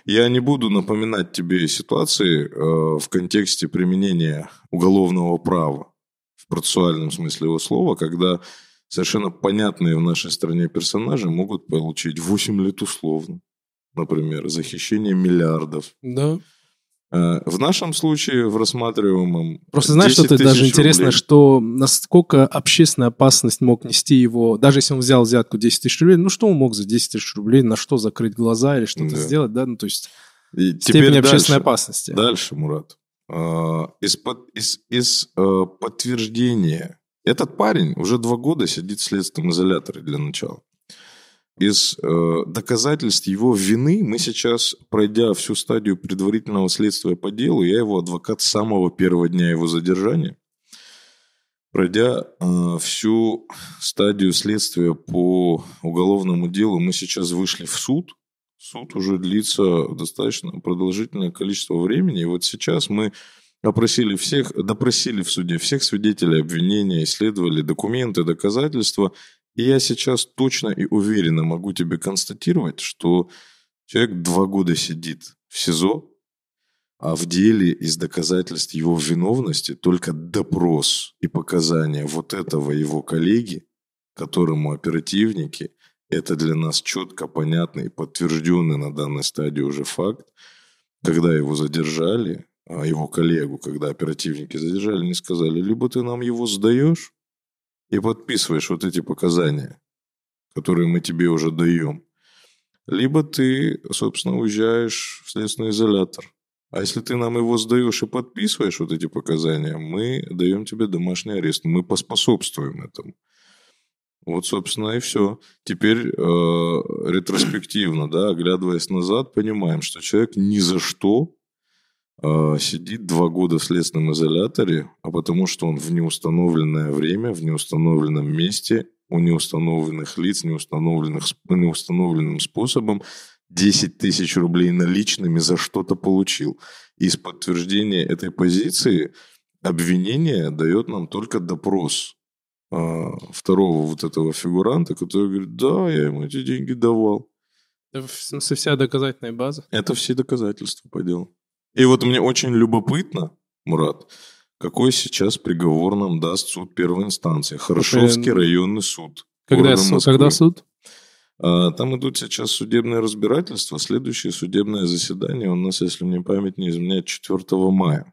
Я не буду напоминать тебе ситуации э, в контексте применения уголовного права процессуальном смысле его слова, когда совершенно понятные в нашей стране персонажи могут получить 8 лет условно. Например, за хищение миллиардов. Да. Э, в нашем случае, в рассматриваемом... Просто знаешь, что это даже интересно, рублей. что насколько общественная опасность мог нести его, даже если он взял взятку 10 тысяч рублей, ну что он мог за 10 тысяч рублей, на что закрыть глаза или что-то да. сделать, да, ну то есть И степень общественной опасности. Дальше, Мурат. Э, из, под, из, из э, подтверждения. Этот парень уже два года сидит в следственном изоляторе для начала. Из э, доказательств его вины мы сейчас, пройдя всю стадию предварительного следствия по делу, я его адвокат с самого первого дня его задержания, пройдя э, всю стадию следствия по уголовному делу, мы сейчас вышли в суд. Суд уже длится достаточно продолжительное количество времени. И вот сейчас мы опросили всех, допросили в суде всех свидетелей обвинения, исследовали документы, доказательства. И я сейчас точно и уверенно могу тебе констатировать, что человек два года сидит в СИЗО, а в деле из доказательств его виновности только допрос и показания вот этого его коллеги, которому оперативники, это для нас четко понятный подтвержденный на данной стадии уже факт, когда его задержали, а его коллегу, когда оперативники задержали, они сказали, либо ты нам его сдаешь и подписываешь вот эти показания, которые мы тебе уже даем, либо ты, собственно, уезжаешь в следственный изолятор. А если ты нам его сдаешь и подписываешь вот эти показания, мы даем тебе домашний арест. Мы поспособствуем этому. Вот, собственно, и все. Теперь э, ретроспективно, да, оглядываясь назад, понимаем, что человек ни за что э, сидит два года в следственном изоляторе, а потому что он в неустановленное время, в неустановленном месте, у неустановленных лиц, неустановленных, неустановленным способом 10 тысяч рублей наличными за что-то получил. Из подтверждения этой позиции обвинение дает нам только допрос второго вот этого фигуранта, который говорит, да, я ему эти деньги давал. Это вся доказательная база? Это все доказательства по делу. И вот мне очень любопытно, Мурат, какой сейчас приговор нам даст суд первой инстанции? Хорошовский Это... районный суд. Когда, суд, когда суд? А, там идут сейчас судебные разбирательства. Следующее судебное заседание у нас, если мне память не изменяет, 4 мая.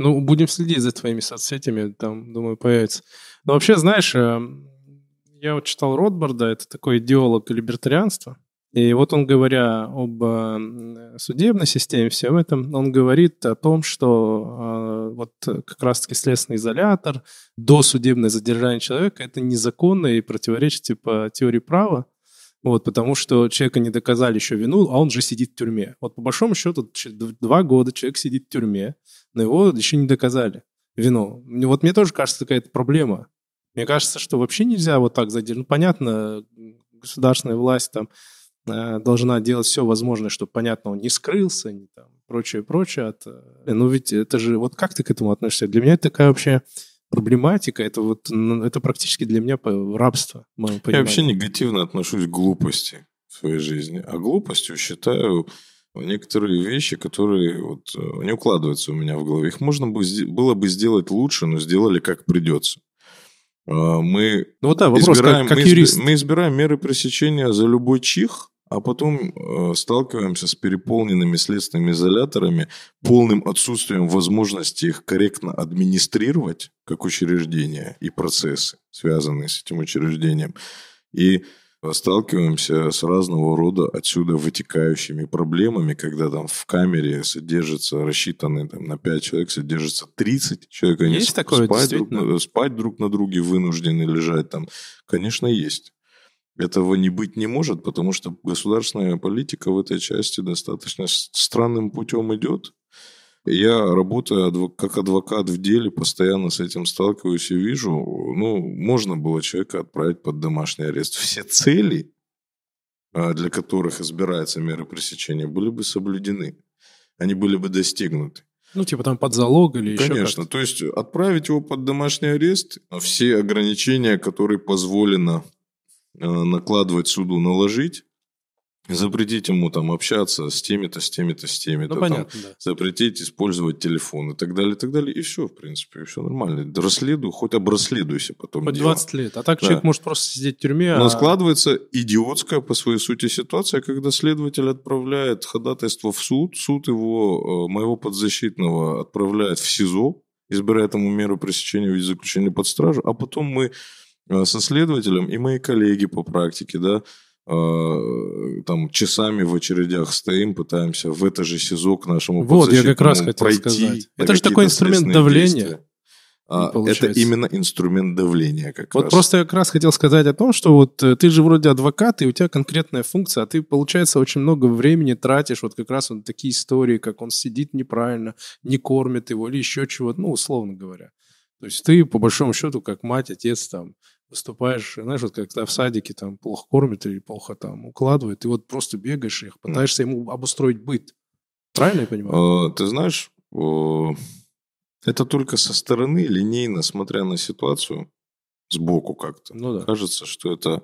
Ну, будем следить за твоими соцсетями, там, думаю, появится. Но вообще, знаешь, эм, я вот читал Ротбарда, это такой идеолог либертарианства. И вот он, говоря об э, судебной системе, всем этом, он говорит о том, что э, вот как раз-таки следственный изолятор, досудебное задержание человека – это незаконно и противоречит типа теории права, вот, потому что человека не доказали еще вину, а он же сидит в тюрьме. Вот по большому счету два года человек сидит в тюрьме, но его еще не доказали вину. Вот мне тоже кажется какая-то проблема. Мне кажется, что вообще нельзя вот так задержать. Ну, понятно, государственная власть там Э, должна делать все возможное, чтобы, понятно, он не скрылся, не там, прочее, прочее. От... Э, ну ведь это же, вот как ты к этому относишься? Для меня это такая вообще проблематика, это вот, ну, это практически для меня рабство. Я вообще негативно отношусь к глупости в своей жизни. А глупостью считаю некоторые вещи, которые вот э, не укладываются у меня в голове. Их можно было бы сделать лучше, но сделали как придется. А, мы ну, вот да, вопрос, избираем, как, как мы, юрист. мы избираем меры пресечения за любой чих, а потом э, сталкиваемся с переполненными следственными изоляторами, полным отсутствием возможности их корректно администрировать, как учреждения и процессы, связанные с этим учреждением. И сталкиваемся с разного рода отсюда вытекающими проблемами, когда там в камере содержится, рассчитанный там, на 5 человек, содержится 30 человек, они есть такое, спать, друг, спать друг на друге вынуждены лежать там. Конечно, есть. Этого не быть не может, потому что государственная политика в этой части достаточно странным путем идет. Я работаю как адвокат в деле, постоянно с этим сталкиваюсь и вижу, ну, можно было человека отправить под домашний арест. Все цели, а, для которых избираются меры пресечения, были бы соблюдены. Они были бы достигнуты. Ну, типа там под залог или Конечно. еще Конечно. То есть отправить его под домашний арест, все ограничения, которые позволено а, накладывать суду, наложить, запретить ему там общаться с теми-то, с теми-то, с теми-то. Ну, понятно, там, да. Запретить использовать телефон и так далее, и так далее. И все, в принципе, и все нормально. Расследуй, хоть обрасследуйся потом. Хоть 20 лет. А так да. человек может просто сидеть в тюрьме. Но а... складывается идиотская по своей сути ситуация, когда следователь отправляет ходатайство в суд, суд его, э, моего подзащитного, отправляет в СИЗО, избирает ему меру пресечения в виде заключения под стражу, а потом мы э, со следователем и мои коллеги по практике, да, Э, там часами в очередях стоим, пытаемся в это же СИЗО к нашему Вот, я как раз хотел пройти сказать. Это же такой инструмент давления. А, это именно инструмент давления как вот раз. просто я как раз хотел сказать о том, что вот э, ты же вроде адвокат, и у тебя конкретная функция, а ты, получается, очень много времени тратишь вот как раз вот такие истории, как он сидит неправильно, не кормит его или еще чего-то, ну, условно говоря. То есть ты, по большому счету, как мать, отец, там, выступаешь, знаешь, вот когда в садике там плохо кормят или плохо там укладывают, ты вот просто бегаешь их, пытаешься ему обустроить быт. Правильно я понимаю? А, ты знаешь, это только со стороны, линейно, смотря на ситуацию, сбоку как-то. Ну, да. Кажется, что это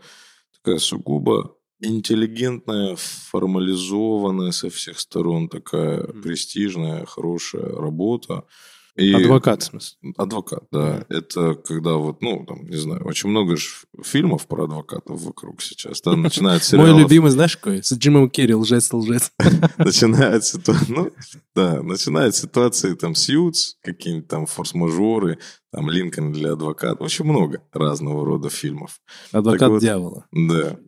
такая сугубо интеллигентная, формализованная со всех сторон, такая mm. престижная, хорошая работа. И адвокат, в смысле? Адвокат, да. Это когда вот, ну, там, не знаю, очень много же фильмов про адвокатов вокруг сейчас. Там начинают сериалов... Мой любимый, знаешь, какой? С Джимом Керри, лжец-лжец. Начинает ситуация, ну, да, начинает ситуации там Сьюз, какие-нибудь там форс-мажоры, там Линкольн для адвоката. Очень много разного рода фильмов. Адвокат дьявола. Да.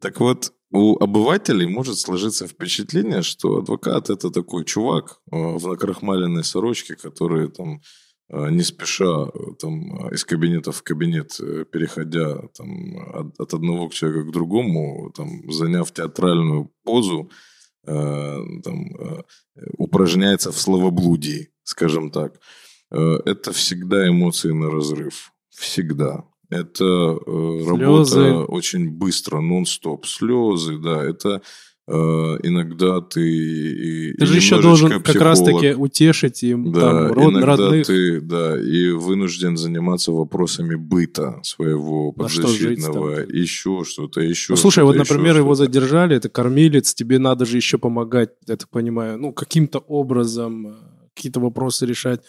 Так вот, у обывателей может сложиться впечатление, что адвокат это такой чувак э, в накрахмаленной сорочке, который там э, не спеша э, там, из кабинета в кабинет, переходя там, от, от одного человека к другому, там, заняв театральную позу, э, там, э, упражняется в словоблудии, скажем так. Э, это всегда эмоции на разрыв. Всегда. Это э, работа очень быстро, нон-стоп. Слезы, да, это э, иногда ты Ты же еще должен психолог. как раз-таки утешить им да, там, род, иногда родных. ты, да, и вынужден заниматься вопросами быта своего подзащитного, что еще что-то, еще Ну, слушай, вот, например, его задержали, это кормилец, тебе надо же еще помогать, я так понимаю, ну, каким-то образом э, какие-то вопросы решать,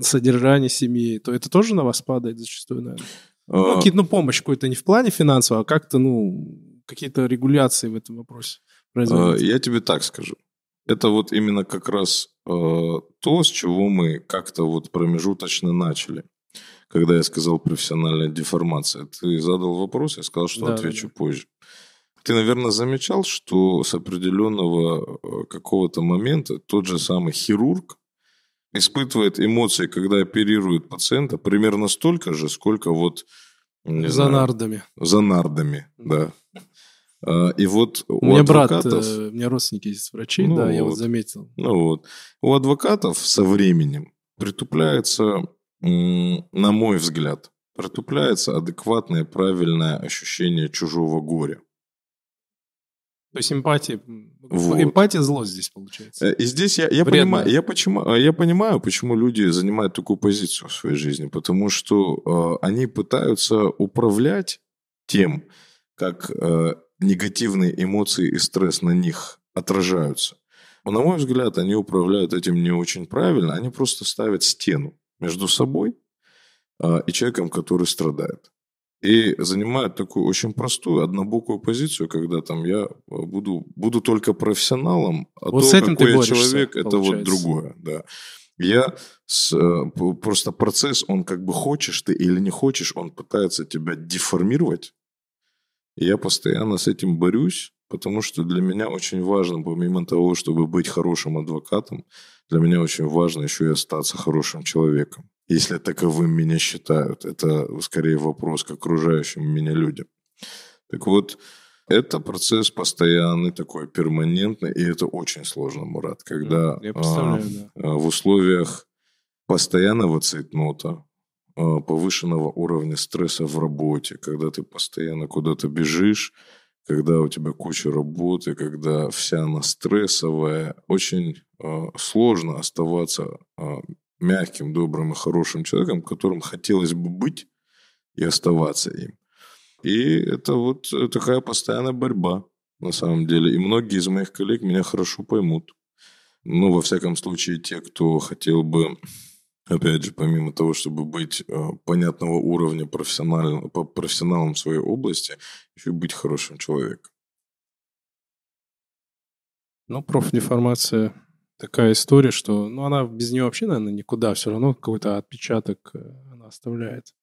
содержание семьи, то это тоже на вас падает зачастую, наверное. Ну, а. какие-то, ну, помощь какой-то не в плане финансового, а как-то, ну, какие-то регуляции в этом вопросе производить. Я тебе так скажу. Это вот именно как раз э, то, с чего мы как-то вот промежуточно начали. Когда я сказал профессиональная деформация, ты задал вопрос, я сказал, что да, отвечу да, позже. Ты, наверное, замечал, что с определенного какого-то момента тот же самый хирург испытывает эмоции, когда оперирует пациента, примерно столько же, сколько вот... Не за знаю, нардами. За нардами, да. А, и вот у, у меня адвокатов... брат, э, у меня родственники есть врачи, ну, да, вот, я вот заметил. Ну вот. У адвокатов со временем притупляется, на мой взгляд, притупляется адекватное, правильное ощущение чужого горя. То есть эмпатия, вот. эмпатия злость здесь получается. Э, и здесь я, я, понимаю, я, почему, э, я понимаю, почему люди занимают такую позицию в своей жизни. Потому что э, они пытаются управлять тем, как э, негативные эмоции и стресс на них отражаются. Но, на мой взгляд, они управляют этим не очень правильно. Они просто ставят стену между собой э, и человеком, который страдает и занимают такую очень простую, однобокую позицию, когда там я э, буду, буду только профессионалом, а вот то, с этим какой ты я человек, получается. это вот другое. Да. Я с, э, просто процесс, он как бы хочешь ты или не хочешь, он пытается тебя деформировать. И я постоянно с этим борюсь, потому что для меня очень важно, помимо того, чтобы быть хорошим адвокатом, для меня очень важно еще и остаться хорошим человеком если таковым меня считают. Это скорее вопрос к окружающим меня людям. Так вот, это процесс постоянный, такой перманентный, и это очень сложно, Мурат, когда Я а, да. В условиях постоянного цейтнота, а, повышенного уровня стресса в работе, когда ты постоянно куда-то бежишь, когда у тебя куча работы, когда вся она стрессовая, очень э, сложно оставаться э, мягким, добрым и хорошим человеком, которым хотелось бы быть и оставаться им. И это вот такая постоянная борьба на самом деле. И многие из моих коллег меня хорошо поймут. Ну, во всяком случае, те, кто хотел бы, опять же, помимо того, чтобы быть э, понятного уровня профессиональным, профессионалом в своей области, еще быть хорошим человеком. Ну, профдеформация такая история, что ну, она без нее вообще, наверное, никуда. Все равно какой-то отпечаток э, она оставляет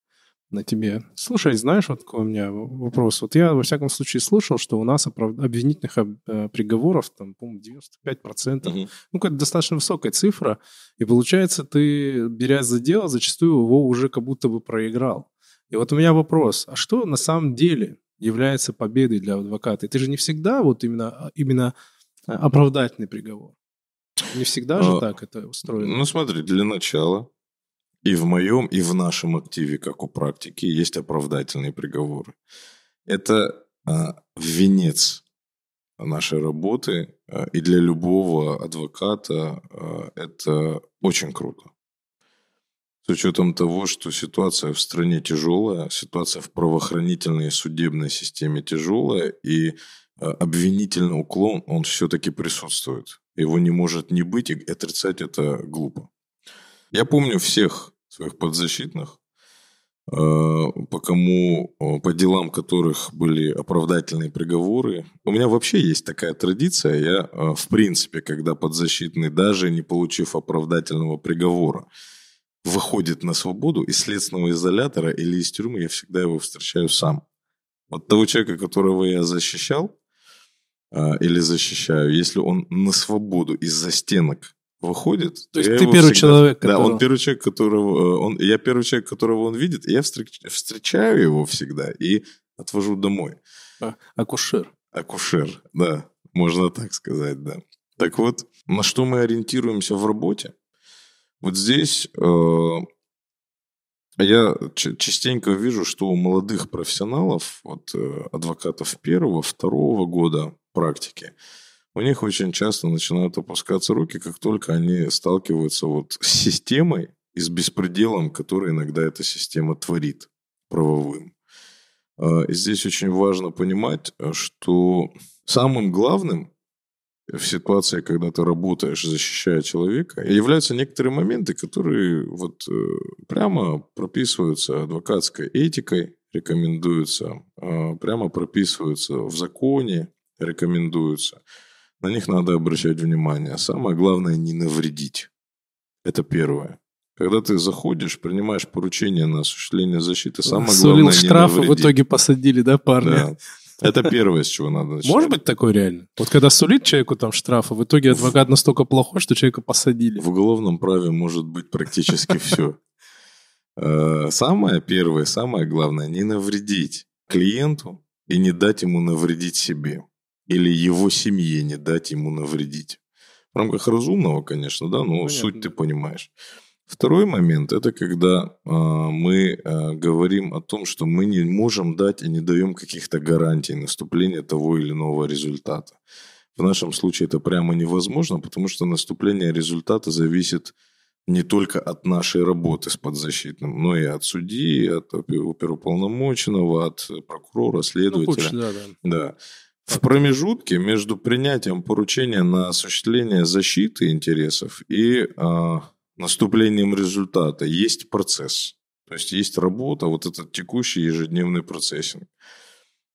на тебе. Слушай, знаешь, вот какой у меня вопрос. Вот я, во всяком случае, слышал, что у нас оправ... обвинительных э, приговоров, там, по-моему, 95%. Угу. Ну, какая-то достаточно высокая цифра. И получается, ты, берясь за дело, зачастую его уже как будто бы проиграл. И вот у меня вопрос. А что на самом деле является победой для адвоката? Это же не всегда вот именно, а, именно э, оправдательный приговор. Не всегда же а, так это устроено. Ну, смотри, для начала и в моем, и в нашем активе, как у практики, есть оправдательные приговоры. Это а, венец нашей работы, а, и для любого адвоката а, это очень круто. С учетом того, что ситуация в стране тяжелая, ситуация в правоохранительной и судебной системе тяжелая, и а, обвинительный уклон, он все-таки присутствует. Его не может не быть, и отрицать это глупо. Я помню всех своих подзащитных, э, по кому, э, по делам которых были оправдательные приговоры. У меня вообще есть такая традиция. Я, э, в принципе, когда подзащитный, даже не получив оправдательного приговора, выходит на свободу из следственного изолятора или из тюрьмы, я всегда его встречаю сам. Вот того человека, которого я защищал или защищаю, если он на свободу из-за стенок выходит. То есть ты первый всегда... человек, которого... Да, он первый человек, которого... Э, он... Я первый человек, которого он видит, и я встреч... встречаю его всегда и отвожу домой. А, акушер. Акушер, да. Можно так сказать, да. Так вот, на что мы ориентируемся в работе? Вот здесь э, я частенько вижу, что у молодых профессионалов, вот э, адвокатов первого, второго года практики, у них очень часто начинают опускаться руки, как только они сталкиваются вот с системой и с беспределом, который иногда эта система творит правовым. А, и здесь очень важно понимать, что самым главным в ситуации, когда ты работаешь, защищая человека, являются некоторые моменты, которые вот э, прямо прописываются адвокатской этикой, рекомендуются, а, прямо прописываются в законе, рекомендуются. На них надо обращать внимание. Самое главное не навредить. Это первое. Когда ты заходишь, принимаешь поручение на осуществление защиты, самое Сулил главное штраф, не навредить. в итоге посадили, да, парня? Да. Это первое, с чего надо начать. Может быть такое реально? Вот когда сулит человеку там штраф, а в итоге адвокат настолько плохой, что человека посадили. В уголовном праве может быть практически все. Э, самое первое, самое главное, не навредить клиенту и не дать ему навредить себе или его семье не дать ему навредить. В рамках разумного, конечно, да, но Понятно. суть ты понимаешь. Второй момент – это когда э, мы э, говорим о том, что мы не можем дать и не даем каких-то гарантий наступления того или иного результата. В нашем случае это прямо невозможно, потому что наступление результата зависит не только от нашей работы с подзащитным, но и от судьи, от оперуполномоченного, от прокурора, следователя. Ну, лучше, да, да. да. В промежутке между принятием поручения на осуществление защиты интересов и э, наступлением результата есть процесс. То есть есть работа, вот этот текущий ежедневный процессинг.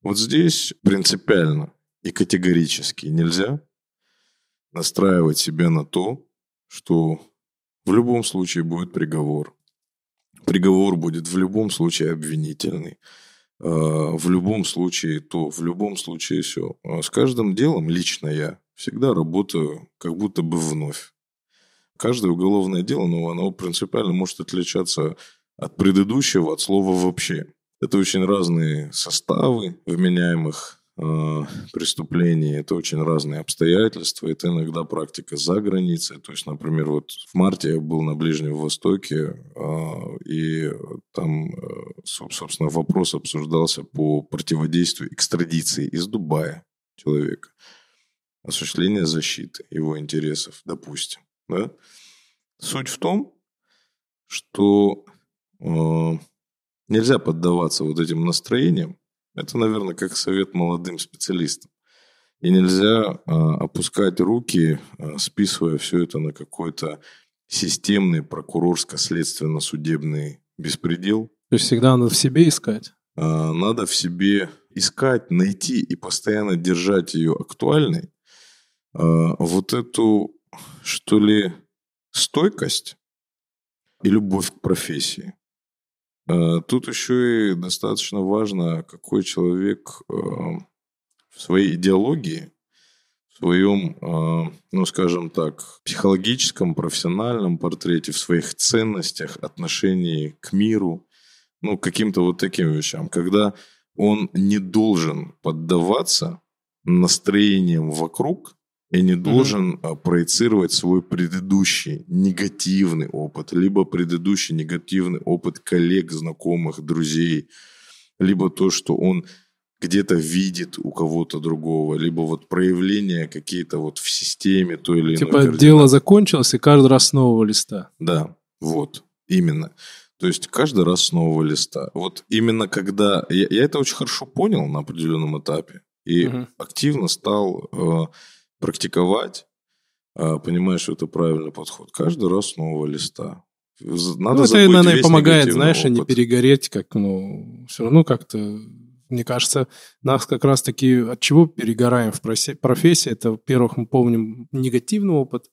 Вот здесь принципиально и категорически нельзя настраивать себя на то, что в любом случае будет приговор. Приговор будет в любом случае обвинительный. А, в любом случае то, в любом случае все. А с каждым делом лично я всегда работаю как будто бы вновь. Каждое уголовное дело, ну, оно принципиально может отличаться от предыдущего, от слова вообще. Это очень разные составы вменяемых Э, преступлений, это очень разные обстоятельства, это иногда практика за границей. То есть, например, вот в марте я был на Ближнем Востоке, э, и там, э, собственно, вопрос обсуждался по противодействию экстрадиции из Дубая человека, осуществление защиты его интересов, допустим. Да? Суть в том, что нельзя поддаваться вот этим настроениям, это, наверное, как совет молодым специалистам. И нельзя а, опускать руки, а, списывая все это на какой-то системный прокурорско-следственно-судебный беспредел. То есть всегда надо в себе искать? А, надо в себе искать, найти и постоянно держать ее актуальной. Вот эту, что ли, стойкость и любовь к профессии. Э, тут еще и достаточно важно, какой человек э, в своей идеологии, в своем, э, ну, скажем так, психологическом, профессиональном портрете, в своих ценностях, отношении к миру, ну, каким-то вот таким вещам, когда он не должен поддаваться настроениям вокруг, и не должен mm-hmm. проецировать свой предыдущий негативный опыт, либо предыдущий негативный опыт коллег, знакомых, друзей, либо то, что он где-то видит у кого-то другого, либо вот проявления какие-то вот в системе той или типа иной. Типа дело закончилось, и каждый раз с нового листа. Да, вот, именно. То есть каждый раз с нового листа. Вот именно когда... Я, я это очень хорошо понял на определенном этапе. И угу. активно стал... Э, практиковать, а, понимаешь, что это правильный подход. Каждый раз с нового листа. Надо ну, это, наверное, помогает, знаешь, а не опыт. перегореть, как, ну, все равно как-то, мне кажется, нас как раз-таки от чего перегораем в профессии, это, во-первых, мы помним негативный опыт,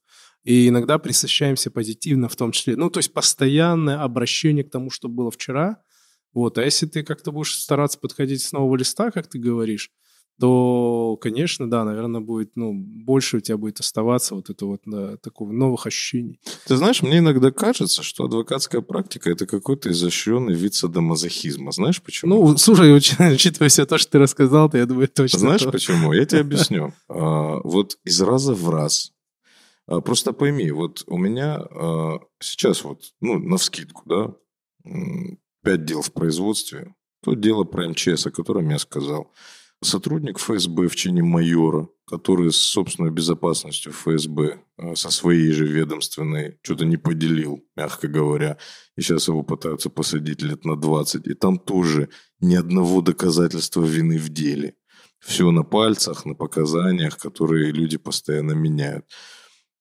и иногда присыщаемся позитивно в том числе. Ну, то есть постоянное обращение к тому, что было вчера. Вот, а если ты как-то будешь стараться подходить с нового листа, как ты говоришь, то, конечно, да, наверное, будет, ну, больше у тебя будет оставаться вот это вот да, такого новых ощущений. Ты знаешь, мне иногда кажется, что адвокатская практика – это какой-то изощренный вид садомазохизма. Знаешь почему? Ну, слушай, уч- учитывая все то, что ты рассказал, то я думаю, точно. Знаешь то. почему? Я тебе объясню. А, Вот из раза в раз. А, Просто пойми, вот у меня а, сейчас вот, ну, навскидку, да, м, пять дел в производстве. То дело про МЧС, о котором я сказал. Сотрудник ФСБ в чине майора, который с собственной безопасностью ФСБ а, со своей же ведомственной что-то не поделил, мягко говоря. И сейчас его пытаются посадить лет на 20. И там тоже ни одного доказательства вины в деле. Все на пальцах, на показаниях, которые люди постоянно меняют.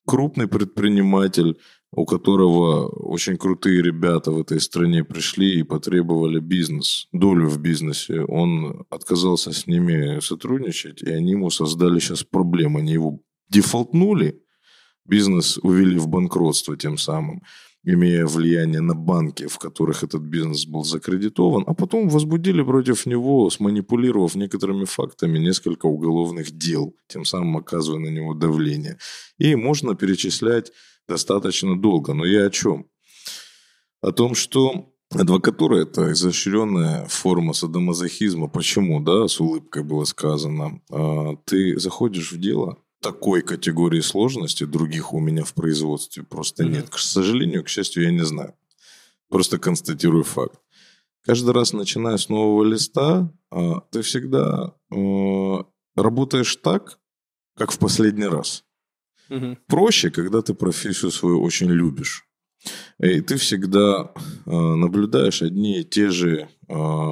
Крупный предприниматель, у которого очень крутые ребята в этой стране пришли и потребовали бизнес, долю в бизнесе. Он отказался с ними сотрудничать, и они ему создали сейчас проблемы. Они его дефолтнули, бизнес увели в банкротство тем самым, имея влияние на банки, в которых этот бизнес был закредитован, а потом возбудили против него, сманипулировав некоторыми фактами, несколько уголовных дел, тем самым оказывая на него давление. И можно перечислять достаточно долго. Но я о чем? О том, что адвокатура – это изощренная форма садомазохизма. Почему, да, с улыбкой было сказано. А, Ты заходишь в дело, такой категории сложности других у меня в производстве просто Мгм. нет. К сожалению, к счастью, я не знаю. Просто констатирую факт. Каждый раз, начиная с нового листа, а, ты всегда э, работаешь так, как в последний раз. Мгм. Проще, когда ты профессию свою очень любишь. И ты всегда э, наблюдаешь одни и те же э,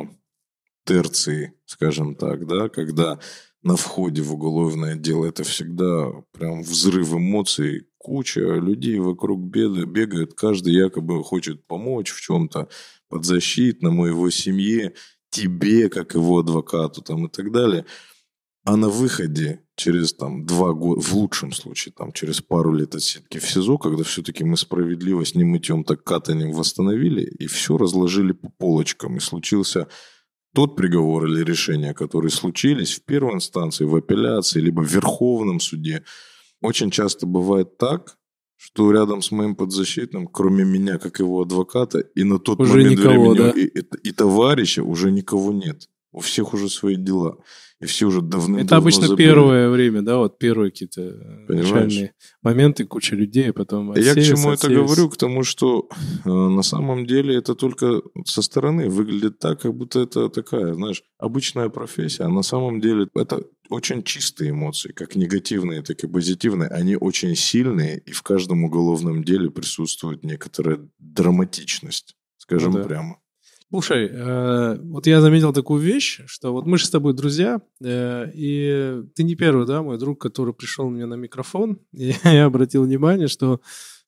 терции, скажем так, да, когда на входе в уголовное дело это всегда прям взрыв эмоций, куча людей вокруг беды, бегают, каждый якобы хочет помочь в чем-то подзащитному его семье, тебе, как его адвокату там и так далее. А на выходе через там два года, в лучшем случае, там через пару лет отсидки в СИЗО, когда все-таки мы справедливость не мытьем, так катанием восстановили, и все разложили по полочкам, и случился тот приговор или решение, которые случились в первой инстанции, в апелляции, либо в Верховном суде. Очень часто бывает так, что рядом с моим подзащитным, кроме меня, как его адвоката, и на тот Уже момент никого, времени да? и, и- и товарища уже никого нет. У всех уже свои дела. И все уже давно Это обычно первое время, да, вот первые какие-то э, начальные моменты, куча людей, а потом Я к отсеялись, чему это отсеялись. говорю? К тому, что э, на самом деле это только со стороны выглядит так, как будто это такая, знаешь, обычная профессия. А на самом деле это очень чистые эмоции, как негативные, так и позитивные. Они очень сильные, и в каждом уголовном деле присутствует некоторая драматичность, скажем Ну да. прямо. Слушай, э, вот я заметил такую вещь, что вот мы же с тобой друзья, э, и ты не первый, да, мой друг, который пришел мне на микрофон, и я обратил внимание, что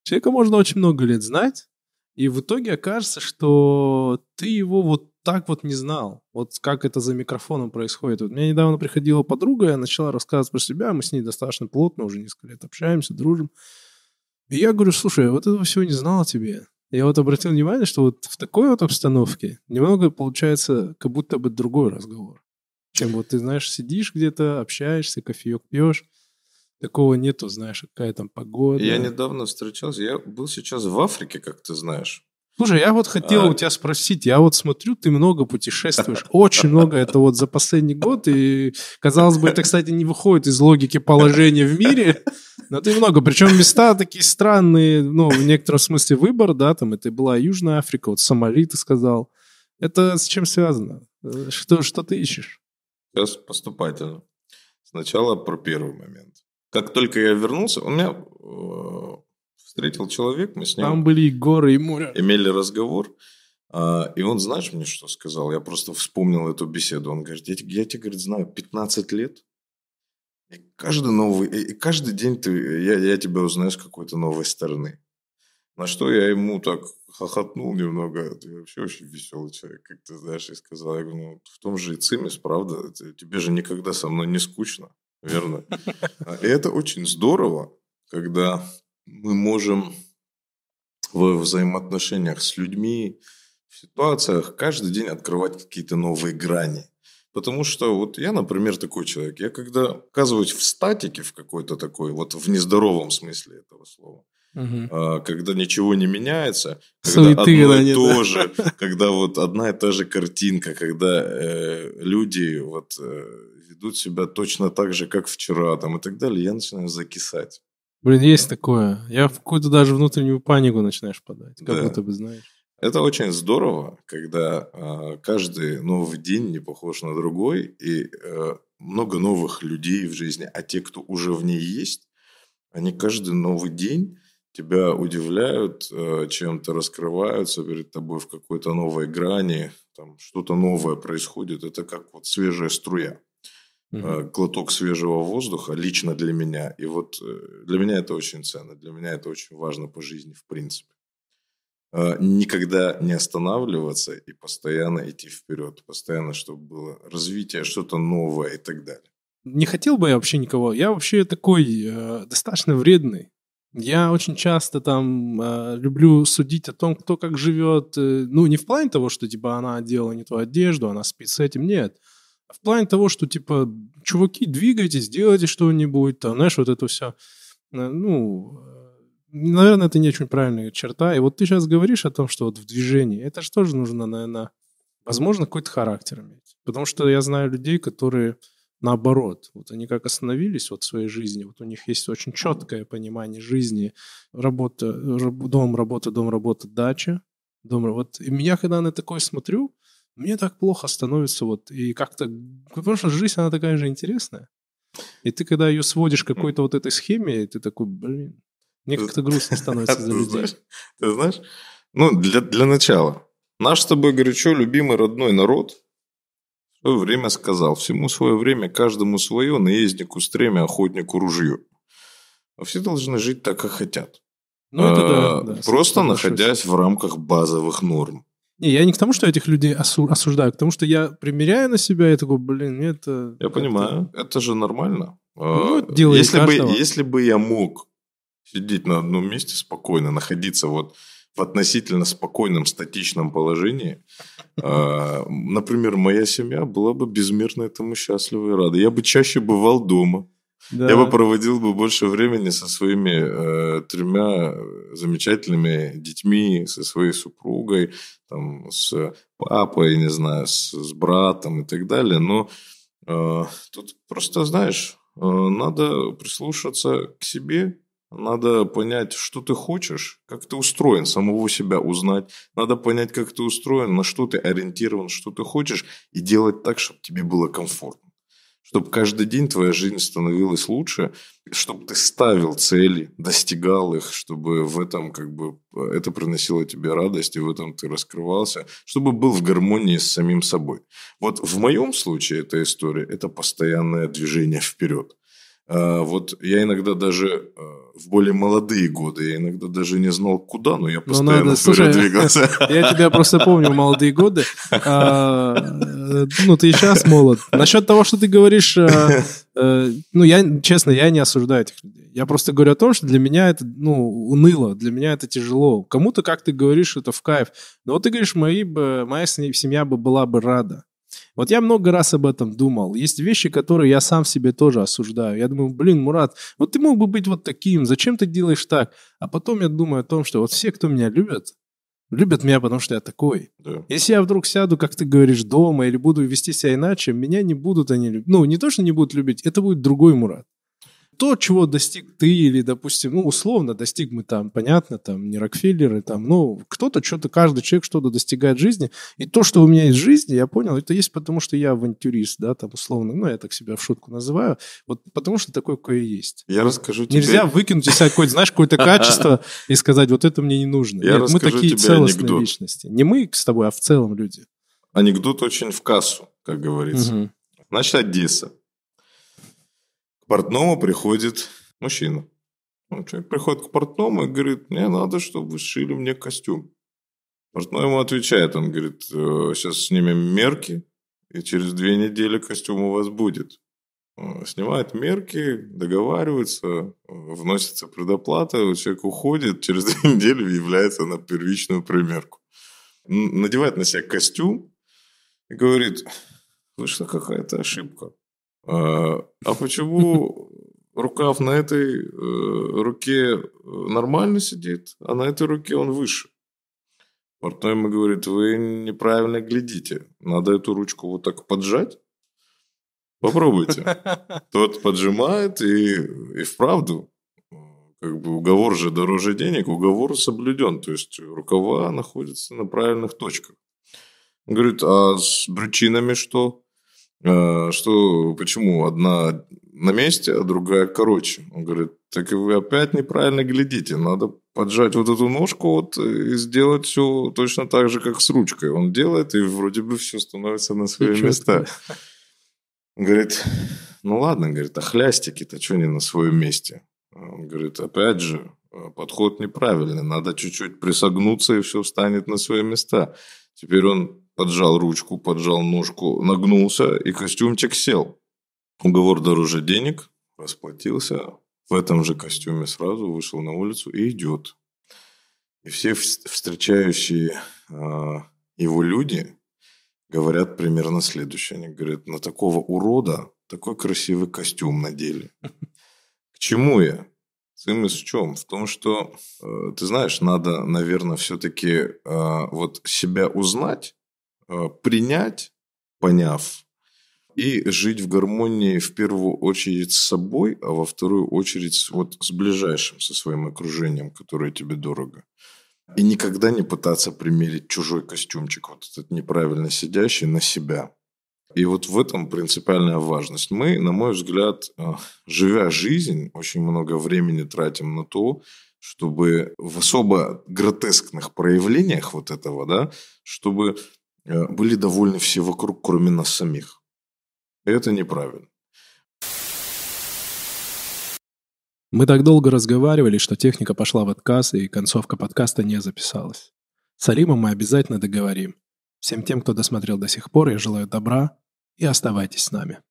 человека можно очень много лет знать, и в итоге окажется, что ты его вот так вот не знал, вот как это за микрофоном происходит. Вот мне недавно приходила подруга, я начала рассказывать про себя, мы с ней достаточно плотно, уже несколько лет общаемся, дружим. И я говорю, слушай, вот этого всего не знал о тебе. Я вот обратил внимание, что вот в такой вот обстановке немного получается как будто бы другой разговор. Чем вот ты, знаешь, сидишь где-то, общаешься, кофеек пьешь. Такого нету, знаешь, какая там погода. Я недавно встречался, я был сейчас в Африке, как ты знаешь. Слушай, я вот хотел А. у тебя спросить, я вот смотрю, ты много путешествуешь, очень много, это вот за последний год, и, казалось бы, это, кстати, не выходит из логики положения в мире, но ты много, причем места такие странные, ну, в некотором смысле выбор, да, там, это была Южная Африка, вот Сомали, ты сказал. Это с чем связано? Э, Что, что ты ищешь? Сейчас поступательно. Сначала про первый момент. Как только я вернулся, у меня э, встретил человек, мы с ним Там были и горы, и море. имели разговор, а, и он, знаешь, мне что сказал? Я просто вспомнил эту беседу. Он говорит, я, я тебя, говорит, знаю 15 лет, и каждый новый, и и каждый день ты, я, я тебя узнаю с какой-то новой стороны. На что я ему так хохотнул немного. Ты вообще очень веселый человек, как ты знаешь, и сказал. Я говорю, ну, в том же и цимис, правда? Тебе же никогда со мной не скучно, верно? И это очень здорово, когда мы можем в взаимоотношениях с людьми, в ситуациях каждый день открывать какие-то новые грани. Потому что вот я, например, такой человек. Я когда оказываюсь в статике в какой-то такой, вот в нездоровом смысле этого слова, угу. когда ничего не меняется, когда Суеты, одно и то же, когда вот одна и та же картинка, когда э, люди вот э, ведут себя точно так же, как вчера, там и так далее, я начинаю закисать. Блин, есть такое. Я в какую-то даже внутреннюю панику начинаешь подать, как да. будто бы знаешь. Это очень здорово, когда э, каждый новый день не похож на другой, и э, много новых людей в жизни, а те, кто уже в ней есть, они каждый новый день тебя удивляют, э, чем-то раскрываются перед тобой в какой-то новой грани, там что-то новое происходит. Это как вот свежая струя, угу. глоток свежего воздуха лично для меня. И вот э, для меня это очень ценно, для меня это очень важно по жизни в принципе. А, никогда не останавливаться и постоянно идти вперед, постоянно, чтобы было развитие, что-то новое и так далее. Не хотел бы я вообще никого. Я вообще такой э, достаточно вредный. Я очень часто там э, люблю судить о том, кто как живет. Э, ну, не в плане того, что типа она одела не ту одежду, она спит с этим, нет. В плане того, что типа, чуваки, двигайтесь, делайте что-нибудь, там, знаешь, вот это все. Э, ну, наверное, это не очень правильная черта. И вот ты сейчас говоришь о том, что вот в движении, это же тоже нужно, наверное, возможно, какой-то характер иметь. Потому что я знаю людей, которые наоборот, вот они как остановились вот в своей жизни, вот у них есть очень четкое понимание жизни, работа, дом, работа, дом, работа, дача, дом, вот. И меня, когда на такое смотрю, мне так плохо становится вот, и как-то, потому что жизнь, она такая же интересная. И ты, когда ее сводишь к какой-то вот этой схеме, ты такой, блин, мне как-то грустно становится за людей. Ты знаешь, ну, для, для начала. Наш с тобой горячо любимый родной народ в свое время сказал, всему свое время, каждому свое, наезднику стремя, охотнику ружье. А все должны жить так, как хотят. Ну, это да, а, да, Просто находясь в рамках базовых норм. Не, я не к тому, что этих людей осу- осуждаю, к тому, что я примеряю на себя и такой, блин, это... Я понимаю, это же нормально. Ну, а, если, бы, если бы я мог сидеть на одном месте спокойно, находиться вот в относительно спокойном, статичном положении. А, например, моя семья была бы безмерно этому счастлива и рада. Я бы чаще бывал дома. Да. Я бы проводил бы больше времени со своими э, тремя замечательными детьми, со своей супругой, там, с папой, не знаю, с, с братом и так далее. Но э, тут просто, знаешь, э, надо прислушаться к себе, надо понять, что ты хочешь, как ты устроен, самого себя узнать. Надо понять, как ты устроен, на что ты ориентирован, что ты хочешь, и делать так, чтобы тебе было комфортно. Чтобы каждый день твоя жизнь становилась лучше, чтобы ты ставил цели, достигал их, чтобы в этом как бы это приносило тебе радость, и в этом ты раскрывался, чтобы был в гармонии с самим собой. Вот в моем случае эта история – это постоянное движение вперед. А, вот я иногда даже а, в более молодые годы, я иногда даже не знал, куда, но я ну, постоянно ну, надо, слушай, двигался. Я тебя просто помню в молодые годы. А, ну, ты и сейчас молод. Насчет того, что ты говоришь, э, ну, я, честно, я не осуждаю этих людей. Я просто говорю о том, что для меня это, ну, уныло, для меня это тяжело. Кому-то, как ты говоришь, это в кайф. Но вот ты говоришь, мои бы, моя семья бы была бы рада. Вот я много раз об этом думал. Есть вещи, которые я сам в себе тоже осуждаю. Я думаю, блин, Мурат, вот ты мог бы быть вот таким, зачем ты делаешь так? А потом я думаю о том, что вот все, кто меня любят, любят меня, потому что я такой. Да. Если я вдруг сяду, как ты говоришь, дома или буду вести себя иначе, меня не будут они любить. Ну, не то, что не будут любить, это будет другой Мурат то, чего достиг ты или, допустим, ну, условно достиг мы там, понятно, там, не Рокфеллеры, там, ну, кто-то что-то, каждый человек что-то достигает в жизни, и то, что у меня есть в жизни, я понял, это есть потому, что я авантюрист, да, там, условно, ну, я так себя в шутку называю, вот потому что такое кое есть. Я расскажу тебе... Нельзя выкинуть из себя какое-то, знаешь, какое-то качество и сказать, вот это мне не нужно. Я Нет, мы такие целостные анекдот. личности. Не мы с тобой, а в целом люди. Анекдот очень в кассу, как говорится. Угу. Значит, Одесса. Портному приходит мужчина. Он человек приходит к портному и говорит, мне надо, чтобы вы сшили мне костюм. Портной ему отвечает, он говорит, сейчас снимем мерки, и через две недели костюм у вас будет. Э, снимают мерки, договариваются, вносится предоплата, человек уходит, через две недели является на первичную примерку. Надевает на себя костюм и говорит, вышла какая-то ошибка. А, почему рукав на этой э, руке нормально сидит, а на этой руке он выше? Портной ему говорит, вы неправильно глядите. Надо эту ручку вот так поджать, Попробуйте. Тот поджимает и, и вправду, как бы уговор же дороже денег, уговор соблюден. То есть рукава находятся на правильных точках. Говорит, а с брючинами что? А, что, почему одна на месте, а другая короче? Он говорит, так и вы опять неправильно глядите. Надо поджать вот эту ножку вот и сделать все точно так же, как с ручкой. Он делает, и вроде бы все становится на свои места. Говорит, ну ладно, говорит, а хлястики-то что не на своем месте? Он говорит, опять же, подход неправильный, надо чуть-чуть присогнуться, и все встанет на свои места. Теперь он поджал ручку, поджал ножку, нагнулся, и костюмчик сел. Уговор дороже денег, расплатился, в этом же костюме сразу вышел на улицу и идет. И все встречающие э, его люди говорят примерно следующее. Они говорят, на такого урода такой красивый костюм надели. К чему я? Цимис в чем? В том, что, э, ты знаешь, надо, наверное, все-таки э, вот себя узнать, принять, поняв, и жить в гармонии в первую очередь с собой, а во вторую очередь вот с ближайшим, со своим окружением, которое тебе дорого. И никогда не пытаться примерить чужой костюмчик, вот этот неправильно сидящий, на себя. И вот в этом принципиальная важность. Мы, на мой взгляд, э, живя жизнь, очень много времени тратим на то, чтобы в особо гротескных проявлениях вот этого, да, чтобы э, были довольны все вокруг, кроме нас самих. Это неправильно. Мы так долго разговаривали, что техника пошла в отказ, и концовка подкаста не записалась. С Алимом мы обязательно договорим. Всем тем, кто досмотрел до сих пор, я желаю добра и оставайтесь с нами.